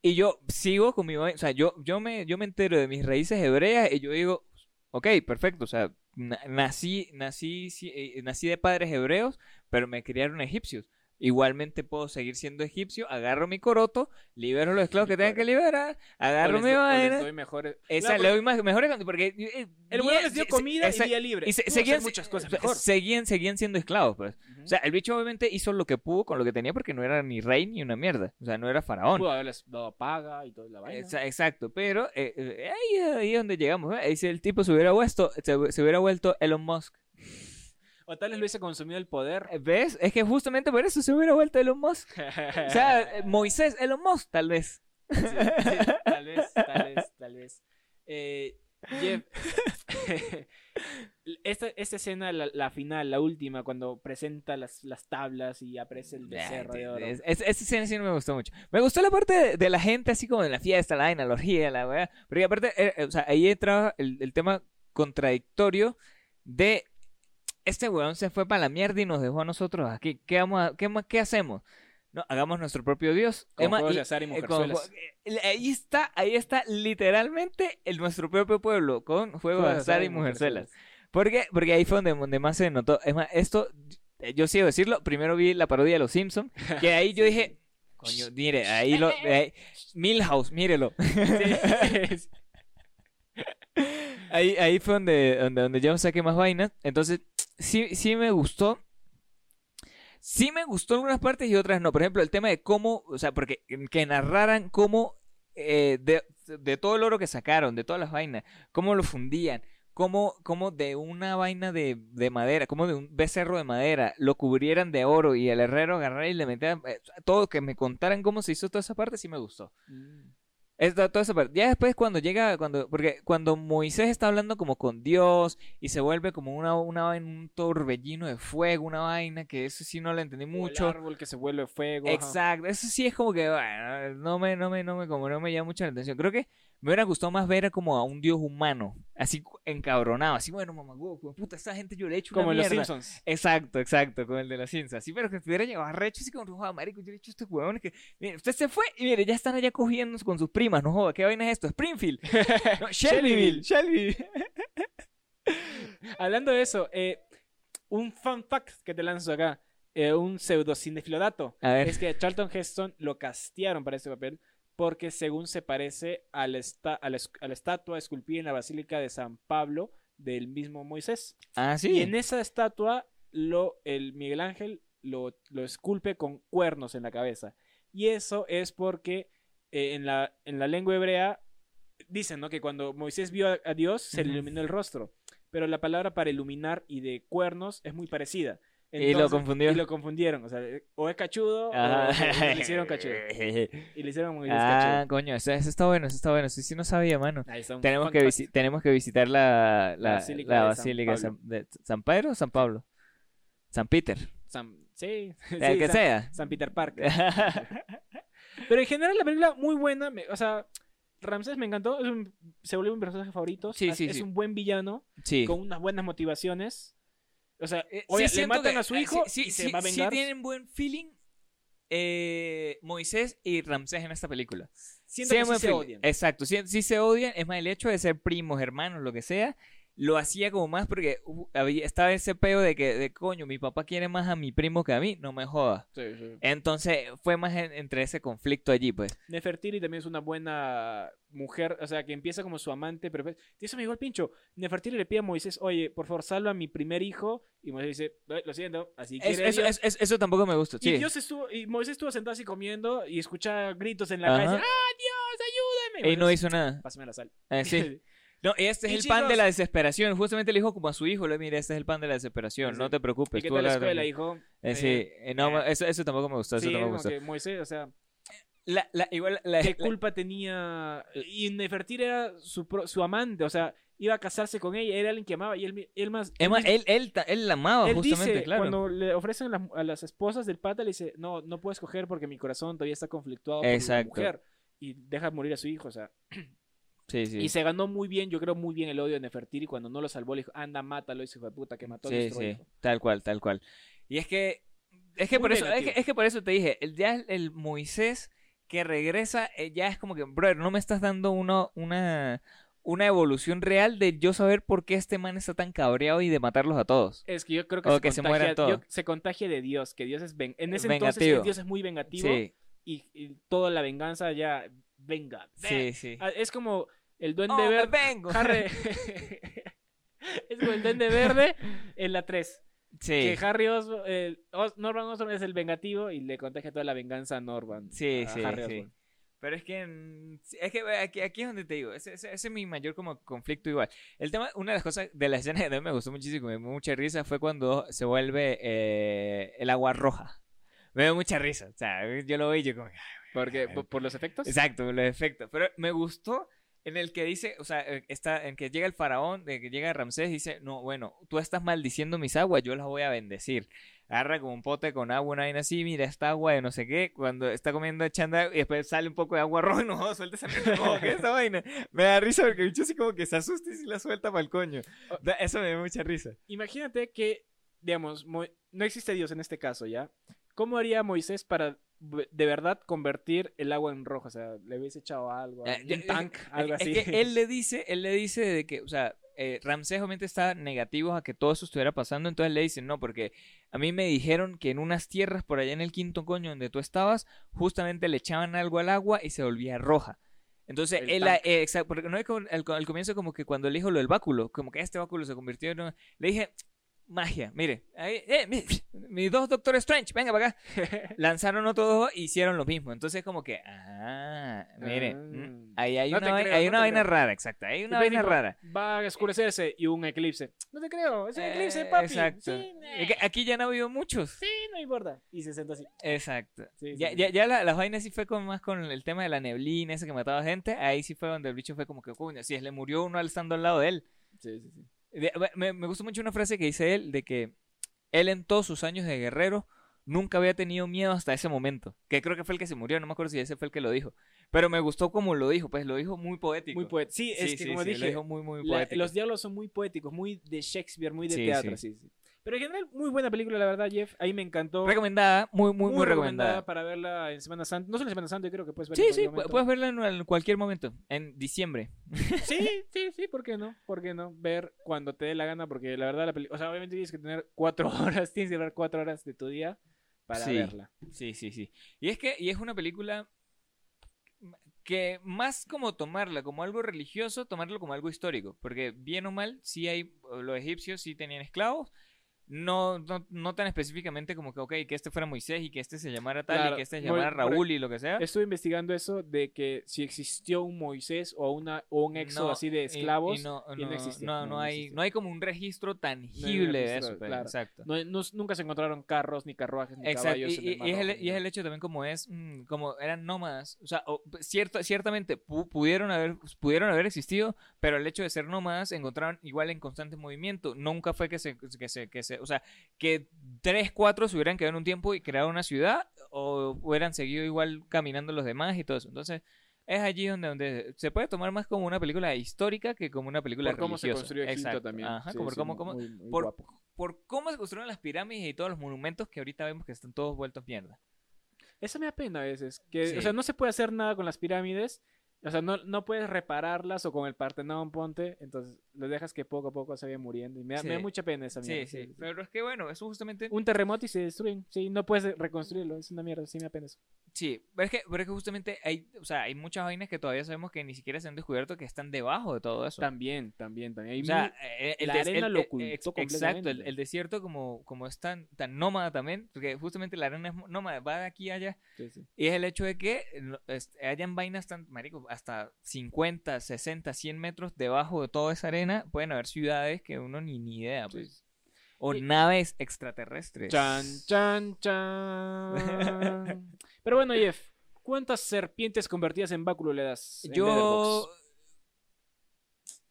y yo sigo con mi... O sea, yo, yo, me, yo me entero de mis raíces hebreas y yo digo, ok, perfecto. O sea, na- nací, nací, eh, nací de padres hebreos, pero me criaron egipcios. Igualmente puedo seguir siendo egipcio, agarro mi coroto, libero los esclavos que tengan que liberar, agarro mi vaina. doy mejores... Esa le doy más, mejores porque eh, El bien, bueno les dio comida esa- y día libre. y se- seguían muchas cosas mejor. Seguían, seguían siendo esclavos, pues. O sea, el bicho obviamente hizo lo que pudo con lo que tenía porque no era ni rey ni una mierda. O sea, no era faraón. Pudo haberles dado paga y toda la vaina. Exa- Exacto, pero eh, eh, ahí, ahí es donde llegamos. ¿eh? Ahí si el tipo se hubiera vuelto, se, se hubiera vuelto Elon Musk. O tal vez lo hubiese consumido el poder. Eh, ¿Ves? Es que justamente por eso se hubiera vuelto Elon Musk. O sea, eh, Moisés, Elon Musk, tal vez. Sí, sí, tal vez, tal vez, tal vez. Eh, Jeff, esta, esta escena, la, la final, la última, cuando presenta las, las tablas y aparece el becerro de oro. Es- es- Esa escena sí no me gustó mucho. Me gustó la parte de, de la gente así como en la fiesta, la vaina, la weá. Porque aparte, eh, o sea, ahí entraba el, el tema contradictorio de este weón se fue para la mierda y nos dejó a nosotros aquí. ¿Qué, vamos a- qué, qué hacemos? No, hagamos nuestro propio Dios. Con Emma, juegos y- azar y eh, con eh, ahí está, ahí está literalmente el nuestro propio pueblo con juegos de azar y mujerzuelas. ¿Por qué? Porque ahí fue donde, donde más se notó. Es más, esto, eh, yo sigo decirlo, primero vi la parodia de Los Simpsons, que ahí yo dije, coño, mire, ahí lo, ahí- Milhouse, mírelo. Ahí, ahí fue donde, donde, donde yo saqué más vainas. Entonces, sí, sí me gustó. Sí me gustó algunas partes y otras no. Por ejemplo, el tema de cómo, o sea, porque que narraran cómo eh, de, todo el oro que sacaron, de todas las vainas, cómo lo fundían, cómo, cómo de una vaina de, de madera, cómo de un becerro de madera lo cubrieran de oro y el herrero agarrara y le metieran eh, todo, que me contaran cómo se hizo toda esa parte, sí me gustó. Esta- toda esa parte. Ya después cuando llega, cuando, porque cuando Moisés está hablando como con Dios y se vuelve como una, una vaina, un torbellino de fuego, una vaina que eso sí no lo entendí O mucho. El árbol que se vuelve fuego. ajá. Exacto, eso sí es como que bueno, no me, no me, no me, como no me llama mucho la atención. Creo que me hubiera gustado más ver como a un dios humano, así encabronado, así bueno, mamá, huevo, puta, esta gente yo le he hecho Como en los mierda". Simpsons. Exacto, exacto, con el de la ciencia. Así, pero que estuviera llegado arrecho, así como, joda, marico, yo le he hecho a estos huevones que, mire, usted se fue y mire, ya están allá cogiendo con sus primas, no joda, ¿qué vaina es esto? Springfield. No, Shelbyville, Shelbyville. Hablando de eso, eh, un fun fact que te lanzo acá. eh, un pseudo cinefilodato. A ver. Es que Charlton Heston lo castearon para este papel porque según se parece a la, esta- a la es- a la estatua esculpida en la Basílica de San Pablo del mismo Moisés. Ah, sí. Y en esa estatua lo, el Miguel Ángel lo, lo esculpe con cuernos en la cabeza. Y eso es porque eh, en, la, en la lengua hebrea dicen ¿no? que cuando Moisés vio a, a Dios se le iluminó el rostro. Pero la palabra para iluminar y de cuernos es muy parecida. Y lo confundió. Y lo confundieron. O sea, eh, o es cachudo o, le hicieron cachudo. Y le hicieron Moisés Ah, cachudo. coño, eso, eso está bueno, eso está bueno. Sí, sí no sabía, mano. Tenemos que, visi- tenemos que visitar la, la, La la Basílica de San de, San, Pedro o San Pablo. San Peter. San- sí, El sí, que San- sea. San Peter Park. Pero en general la película muy buena, me- o sea, Ramsés me encantó, un- se volvió un personaje favorito. Sí, es, sí, es sí. un buen villano Sí. con unas buenas motivaciones. O sea, Eh, oye, sí le matan que- a su eh, hijo sí, y sí, se sí, va a sí vengar. tienen buen feeling eh, Moisés y Ramsés en esta película. Siento que Sí, sí buen se feeling. odian. Exacto, sí, sí se odian. Es más, el hecho de ser primos, hermanos, lo que sea, lo hacía como más porque uh, había, estaba ese peo de que, de coño, mi papá quiere más a mi primo que a mí, no me jodas. Sí, sí. Entonces fue más en- entre ese conflicto allí, pues. Nefertiti también es una buena mujer, o sea, que empieza como su amante, pero pues, eso me llegó el pincho. Nefertiti le pide a Moisés, oye, por favor, salva a mi primer hijo. Y Moisés dice, "Eh, lo siento, así Es- quiere eso, Dios". es- es- eso tampoco me gusta. Y, Sí. Dios estuvo, y Moisés estuvo sentado así comiendo y escucha gritos en la Ajá. calle. ¡Ah, Dios, ayúdame! Y no Moisés, hizo nada. Pásame la sal. Eh, sí. No, este es Y el pan de la desesperación. Justamente le dijo como a su hijo, le mira, este es el pan de la desesperación, Sí, no te preocupes. ¿Y qué tal la la- escuela, hijo? Eh, Eh, sí, eh, no, eh. eso, eso tampoco me gustó, eso Sí, tampoco me gustó. que Moisés, o sea, La, la- igual, la, ¿qué culpa tenía? Y Nefertiti era su, su amante, o sea, iba a casarse con ella, era alguien que amaba y él, él más... él, él, él, él la amaba, justamente, dice, claro. cuando le ofrecen las- a las esposas del pata, le dice, no, no puedes coger porque mi corazón todavía está conflictuado por la Exacto. mujer. Y deja morir a su hijo, o sea. Sí, sí. Y se ganó muy bien, yo creo muy bien el odio de Nefertiti cuando no lo salvó, le dijo, anda, mátalo, hijo de puta, que mató a nuestro sí, hijo. tal cual, tal cual. Y es que, es que Muy por eso, es que, es que por eso te dije, el, ya el Moisés que regresa, eh, ya es como que, brother, no me estás dando uno, una, una evolución real de yo saber por qué este man está tan cabreado y de matarlos a todos. Es que yo creo que, O se, que se contagia, mueran todos. yo- se contagia de Dios, que Dios es ven en ese Vengativo. entonces Dios es muy vengativo Sí, y, y toda la venganza ya venga. sí, sí. Ah, Es como el duende Oh, verde. vengo. Harry. es como el duende verde en la 3. Sí, Que Harry Osborn, eh, Os- Norman Osborn es el vengativo y le contagia toda la venganza a Norman. sí, a sí, Harry sí. Osborn. Pero es que, es que aquí, aquí es donde te digo, ese, ese- ese es mi mayor como conflicto igual. El tema, una de las cosas de la escena que me gustó muchísimo, me dio mucha risa, fue cuando se vuelve eh, el agua roja. Me dio mucha risa, o sea, yo lo vi yo como, Porque, ¿por, por los efectos? Exacto, los efectos. Pero me gustó en el que dice, o sea, eh, está en que llega el faraón, de que llega Ramsés dice, no, bueno, tú estás maldiciendo mis aguas, yo las voy a bendecir. Agarra como un pote con agua, una vaina así, mira esta agua de no sé qué, cuando está comiendo echando agua, y después sale un poco de agua roja no suelta esa mierda, como, ¿qué es esa vaina? Me da risa porque el bicho así como que se asusta y se la suelta para el coño. Eso me da mucha risa. Imagínate que, digamos, Mo- no existe Dios en este caso, ¿ya? ¿Cómo haría Moisés para de verdad convertir el agua en rojo? O sea, le hubiese echado algo, Eh, un yo- tank, algo es así. que él le dice, él le dice de que, o sea, eh, Ramsés obviamente está negativo a que todo eso estuviera pasando, entonces le dice, no, porque a mí me dijeron que en unas tierras por allá en el quinto coño donde tú estabas, justamente le echaban algo al agua y se volvía roja. Entonces, El él, eh, exacto, porque no es como al, al comienzo como que cuando le dijo lo del báculo, como que este báculo se convirtió en... un- Le dije, magia, mire, ahí, eh, mi- mis dos Doctor Strange, venga para acá. Lanzaron otros dos e hicieron lo mismo. Entonces como que, ah, mire, Ah. mm, ahí hay No una, te vai- creo, hay no una vaina creo. rara, exacto, hay una vaina rara. Va a oscurecerse y un eclipse. No te creo, es un eclipse, Eh, papi. Exacto. Sí, aquí ya no ha habido muchos. sí, no importa. Y se sentó así. Exacto. Sí, ya, sí, ya, ya la- las vainas sí fue con, más con el tema de la neblina, ese que mataba gente. Ahí sí fue donde el bicho fue como que, coño, si le murió uno al estando al lado de él. Sí, sí, sí. De- me, me gustó mucho una frase que dice él de que él en todos sus años de guerrero nunca había tenido miedo hasta ese momento. Que creo que fue el que se murió, no me acuerdo si ese fue el que lo dijo. Pero me gustó como lo dijo, pues lo dijo muy poético. Muy poético. Sí, es Sí, que sí, como sí, lo dije, dijo muy, muy la- poético. los diálogos son muy poéticos, muy de Shakespeare, muy de teatro, sí. sí. Pero en general, muy buena película, la verdad, Jeff. Ahí me encantó. Recomendada, muy, muy, muy, recomendada. para verla en Semana Santa. No solo en Semana Santa, yo creo que puedes verla Sí, en sí, momento. puedes verla en, en cualquier momento, en diciembre. Sí, sí, sí, ¿por qué no? ¿Por qué no? Ver cuando te dé la gana, porque la verdad la película... O sea, obviamente tienes que tener cuatro horas, tienes que ver cuatro horas de tu día para Sí. verla. Sí, sí, sí. Y es que y es una película que más como tomarla como algo religioso, tomarlo como algo histórico, porque bien o mal, sí hay los egipcios sí tenían esclavos. No, no, no tan específicamente como que, ok, que este fuera Moisés y que este se llamara tal Claro, y que este se llamara por- Raúl y lo que sea. Estuve investigando eso de que si existió un Moisés o una o un éxodo No, así de esclavos, y no, y no no, existe, no, no, no no hay, no hay como un registro tangible de eso. pues, claro. Exacto. nunca se encontraron carros, ni carruajes, ni Exacto, caballos. y, en el y- Mar y es el, y es el hecho también como es, mm, como eran nómadas, o sea, o- cierto, ciertamente pu- pudieron haber, pudieron haber existido, pero el hecho de ser nómadas encontraron igual en constante movimiento, nunca fue que se, que se, que se, o sea, que tres, cuatro se hubieran quedado en un tiempo y creado una ciudad, o hubieran seguido igual caminando los demás y todo eso, entonces, es allí donde, donde se puede tomar más como una película histórica que como una película Por cómo se religiosa. construyó Egipto Exacto, también. Ajá, Sí, como, sí, como- como- muy- muy por, por cómo se construyeron las pirámides y todos los monumentos que ahorita vemos que están todos vueltos mierda. Eso me da pena a veces. Que, Sí. O sea, no se puede hacer nada con las pirámides. O sea, no, no puedes repararlas o con el Partenón ponte. Entonces, lo dejas que poco a poco se vayan muriendo. Y me da, me da Sí. mucha pena esa Sí, mierda. sí, Pero es que bueno, eso justamente... Un terremoto y se destruyen. Sí, no puedes reconstruirlo. Es una mierda. Sí, me da pena eso. Sí, pero es que, pero es que justamente hay, o sea, hay muchas vainas que todavía sabemos que ni siquiera se han descubierto que están debajo de todo eso. También, también, también. Hay O sea, mu- eh, el la des- arena el- lo el- ocultó ex- Exacto, completamente. el, el desierto como, como es tan, tan nómada también, porque justamente la arena es nómada, va de aquí a allá, sí, sí. y es el hecho de que hayan vainas tan, marico, hasta 50, 60, 100 metros debajo de toda esa arena, pueden haber ciudades que uno ni, ni idea, pues. O Y- naves extraterrestres. Chan, chan, chan. Pero bueno, Jeff, ¿cuántas serpientes convertidas en báculo le das? en Yo...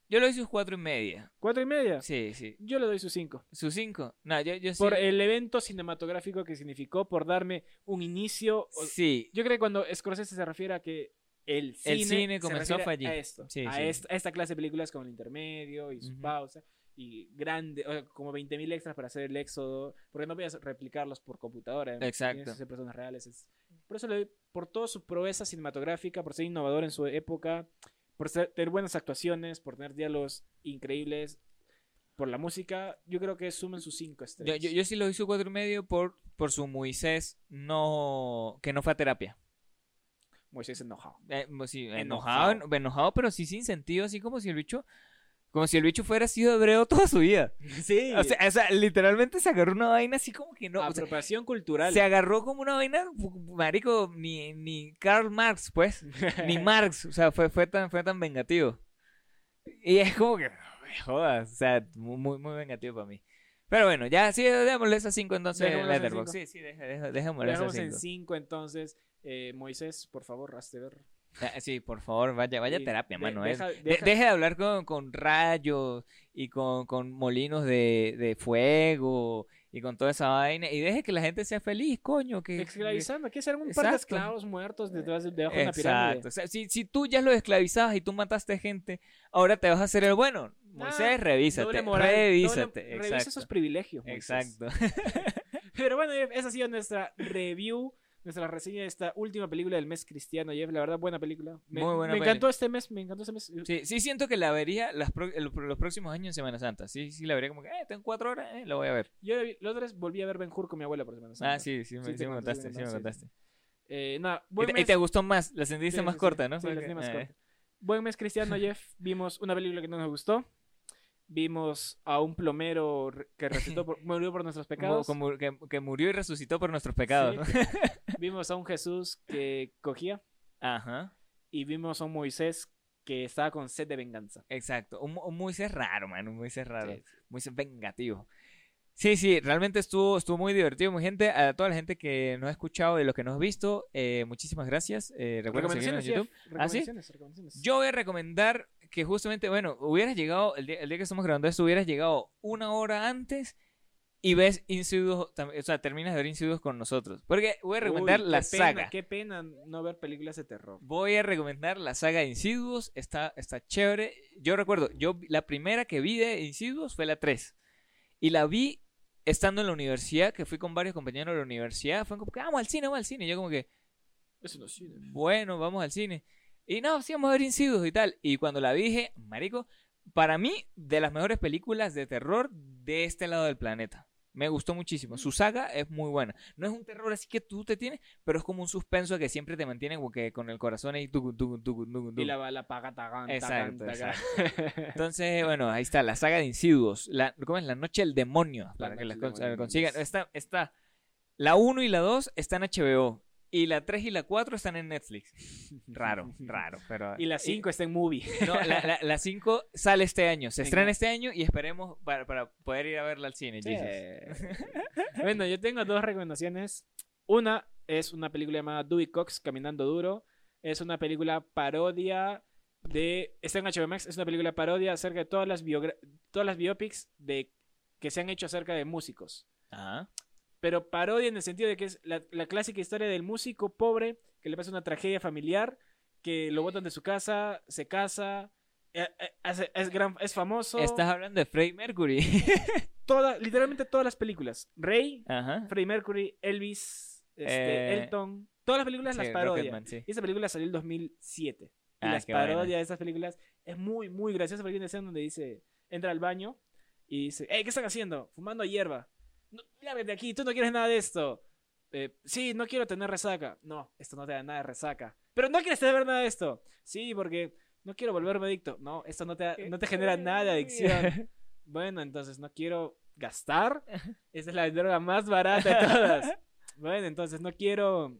Yo le doy sus cuatro y media. ¿Cuatro y media? Sí, sí. Yo le doy sus cinco. Sus cinco. No, yo, yo sí. Por el evento cinematográfico que significó, por darme un inicio. Sí. Yo creo que cuando Scorsese se refiere a que el cine, El cine se comenzó fue allí. a esto, Sí, a, sí. Esta, a esta clase de películas con el intermedio y su pausa y grande, o sea, como 20.000 extras para hacer el éxodo, porque no podías replicarlos por computadora. Exacto. Ser personas reales. es- Por eso le doy, por toda su proeza cinematográfica, por ser innovador en su época, por ser- tener buenas actuaciones, por tener diálogos increíbles, por la música, yo creo que suman sus cinco Yo, estrellas. yo, yo sí lo hice cuatro y medio por, por su Moisés no que no fue a terapia. Moisés enojado. Eh, mo- sí, Enojado. enojado, enojado, pero sí sin sentido, así como si el bicho, como si el bicho fuera sido hebreo toda su vida. Sí, O sea, o sea, literalmente se agarró una vaina así como que no. o sea, apropiación cultural. se agarró como una vaina, marico, ni, ni Karl Marx, pues, ni Marx, o sea, fue, fue tan, fue tan vengativo. Y es como que, jodas, o sea, muy, muy, vengativo para mí. Pero bueno, ya sí, démosle esas 5 entonces en Letterboxd. cinco. Sí, sí, dejémosle esas Dejamos en 5. 5 entonces. Eh, Moisés, por favor, hazte ver. Ah, Sí, por favor, vaya, vaya Y terapia, de- mano. eh. deja- De- deja- deje de hablar con, con rayos y con, con molinos de, de fuego y con toda esa vaina. Y deje que la gente sea feliz, coño. Que, que- Esclavizando, aquí serán un par de esclavos muertos detrás de, debajo de una pirámide. Exacto. O sea, si, si tú ya lo esclavizabas y tú mataste gente, ahora te vas a hacer el bueno. Moisés, Ah, revísate. Moral, revísate. doble- Revisa esos privilegios. Moisés. Exacto. Pero bueno, esa ha sido nuestra review, nuestra reseña de esta última película del mes cristiano, Jeff. La verdad, buena película. Me, Muy buena me peli. encantó este mes, me encantó este mes. Sí, sí siento que la vería las pro- el- los próximos años en Semana Santa. Sí, sí la vería como que, eh, tengo cuatro horas, eh, la voy a ver. Yo la otra vez volví a ver Ben Hur con mi abuela por semana Santa. Ah, sí, sí, me, Sí, sí me contaste, sí me sí, contaste. Eh, nada, Y te, y mes. te gustó más, la sentiste Sí, más sí, sí. corta, ¿no? Sí, la sentí más eh, corta. Buen mes cristiano, Jeff. Vimos una película que no nos gustó. Vimos a un plomero que resucitó por- murió por nuestros pecados. como que, que murió y resucitó por nuestros pecados. Sí. Vimos a un Jesús que cogía. Ajá, Y vimos a un Moisés que estaba con sed de venganza. exacto. Un, un Moisés raro, man, un Moisés raro. Sí. Moisés vengativo. Sí, sí, realmente estuvo, estuvo muy divertido, mi gente. A toda la gente que nos ha escuchado y los que nos ha visto, eh, muchísimas gracias. Eh, recuerden seguirnos en YouTube. ¿Ah, sí? Recomendaciones. Yo voy a recomendar que justamente, bueno, hubieras llegado, el día, el día que estamos grabando esto, hubieras llegado una hora antes y ves Insidious, o sea, terminas de ver Insidious con nosotros. Porque voy a recomendar Uy, la pena, saga. Qué pena no ver películas de terror. Voy a recomendar la saga de Insidious, está, está chévere. Yo recuerdo, yo la primera que vi de Insidious fue la 3. Y la vi estando en la universidad, que fui con varios compañeros de la universidad. Fue como que, vamos al cine, vamos al cine. Y yo como que, Eso no es cine. bueno, vamos al cine. Y no, sí, vamos a ver Insidious y tal. Y cuando la vi dije, marico, para mí, de las mejores películas de terror de este lado del planeta. Me gustó muchísimo. Su saga es muy buena. No es un terror así que tú te tienes, pero es como un suspenso que siempre te mantiene como que con el corazón ahí. tucu, tucu, tucu, Y la bala paga tagan, Exacto, Entonces, bueno, ahí está, la saga de Insidious. La, ¿Cómo es? La Noche del Demonio. Para que Noche la del cons- Demonio. consigan. Está, está. La 1 y la 2 están en HBO. Y la 3 y la 4 están en Netflix. Raro, raro. Pero, Y la 5 está en movie. No, la, la, la 5 sale este año. Se estrena este año y esperemos para, para poder ir a verla al cine. Jesus. bueno, yo tengo dos recomendaciones. Una es una película llamada Dewey Cox, Caminando Duro. Es una película parodia de... Está en HBO Max. Es una película parodia acerca de todas las, todas las biopics de... que se han hecho acerca de músicos. Ajá. Pero parodia en el sentido de que es la, la clásica historia del músico pobre que le pasa una tragedia familiar que lo botan de su casa, se casa, eh, eh, hace- es, gran, es famoso. Estás hablando de Freddie Mercury. Toda, literalmente todas las películas. Rey. Freddie Mercury, Elvis, este, Eh, Elton. Todas las películas Sí, las parodia. Sí. Y esa película salió en 2007. Y Ah, las buena. parodias de esas películas es muy, muy graciosa porque hay una escena donde dice, entra al baño y dice, hey, ¿qué están haciendo? Fumando hierba. No, lárgate de aquí, tú no quieres nada de esto. Eh, sí, no quiero tener resaca. No, esto no te da nada de resaca. Pero no quieres tener nada de esto. Sí, porque no quiero volverme adicto. No, esto no te, da- no te genera nada de adicción. Bueno, entonces no quiero gastar. Esa es la droga más barata de todas. Bueno, entonces no quiero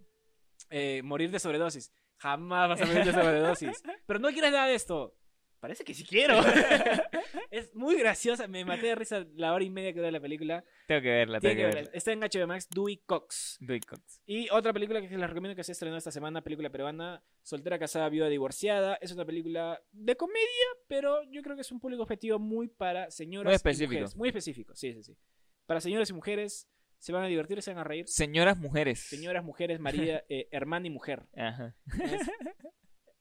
eh, morir de sobredosis. Jamás vas a morir de sobredosis. Pero no quieres nada de esto. Parece que sí quiero. es muy graciosa. Me maté de risa la hora y media que dura la película. Tengo que verla, tengo que que verla. verla. Está en HBO Max, Dewey Cox. Dewey Cox. Y otra película que les recomiendo que se estrenó esta semana, película peruana, Soltera, Casada, Viuda, Divorciada. Es una película de comedia, pero yo creo que es un público objetivo muy para señoras Muy y específico. mujeres. Muy específico, sí, sí, sí. Para señoras y mujeres, se van a divertir y se van a reír. Señoras mujeres. Señoras, mujeres, María, eh, hermana y mujer. Ajá. Es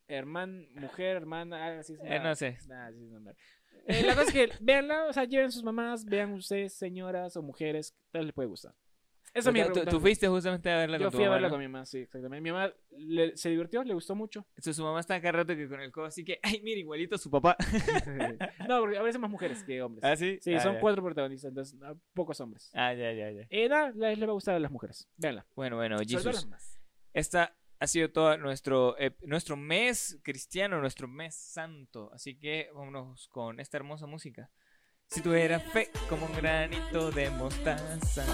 herman, mujer, hermana, algo así. es Eh, no sé. Nah, sí, es nombre. Eh, la cosa es que véanla, o sea, lleven sus mamás, vean ustedes, señoras o mujeres, tal les puede gustar. Esa es mi Tú- tú, fuiste justamente a verla Yo con tu fui a mamá, verla ¿no? con mi mamá, sí, exactamente. Mi mamá le- se divirtió, le gustó mucho. Entonces su mamá está acá rato que con el codo así que, ay, mira, igualito su papá. no, porque a veces más mujeres que hombres. ¿Ah, sí? Sí, Ah, son ya. cuatro protagonistas, entonces ah, pocos hombres. Ah, ya, ya, ya. Eh, nada, les, les va a gustar a las mujeres. Véanla. Bueno, bueno, Jesus. Esta ha sido todo nuestro, eh, nuestro mes cristiano, nuestro mes santo. Así que vámonos con esta hermosa música. Si tuviera fe como un granito de mostaza.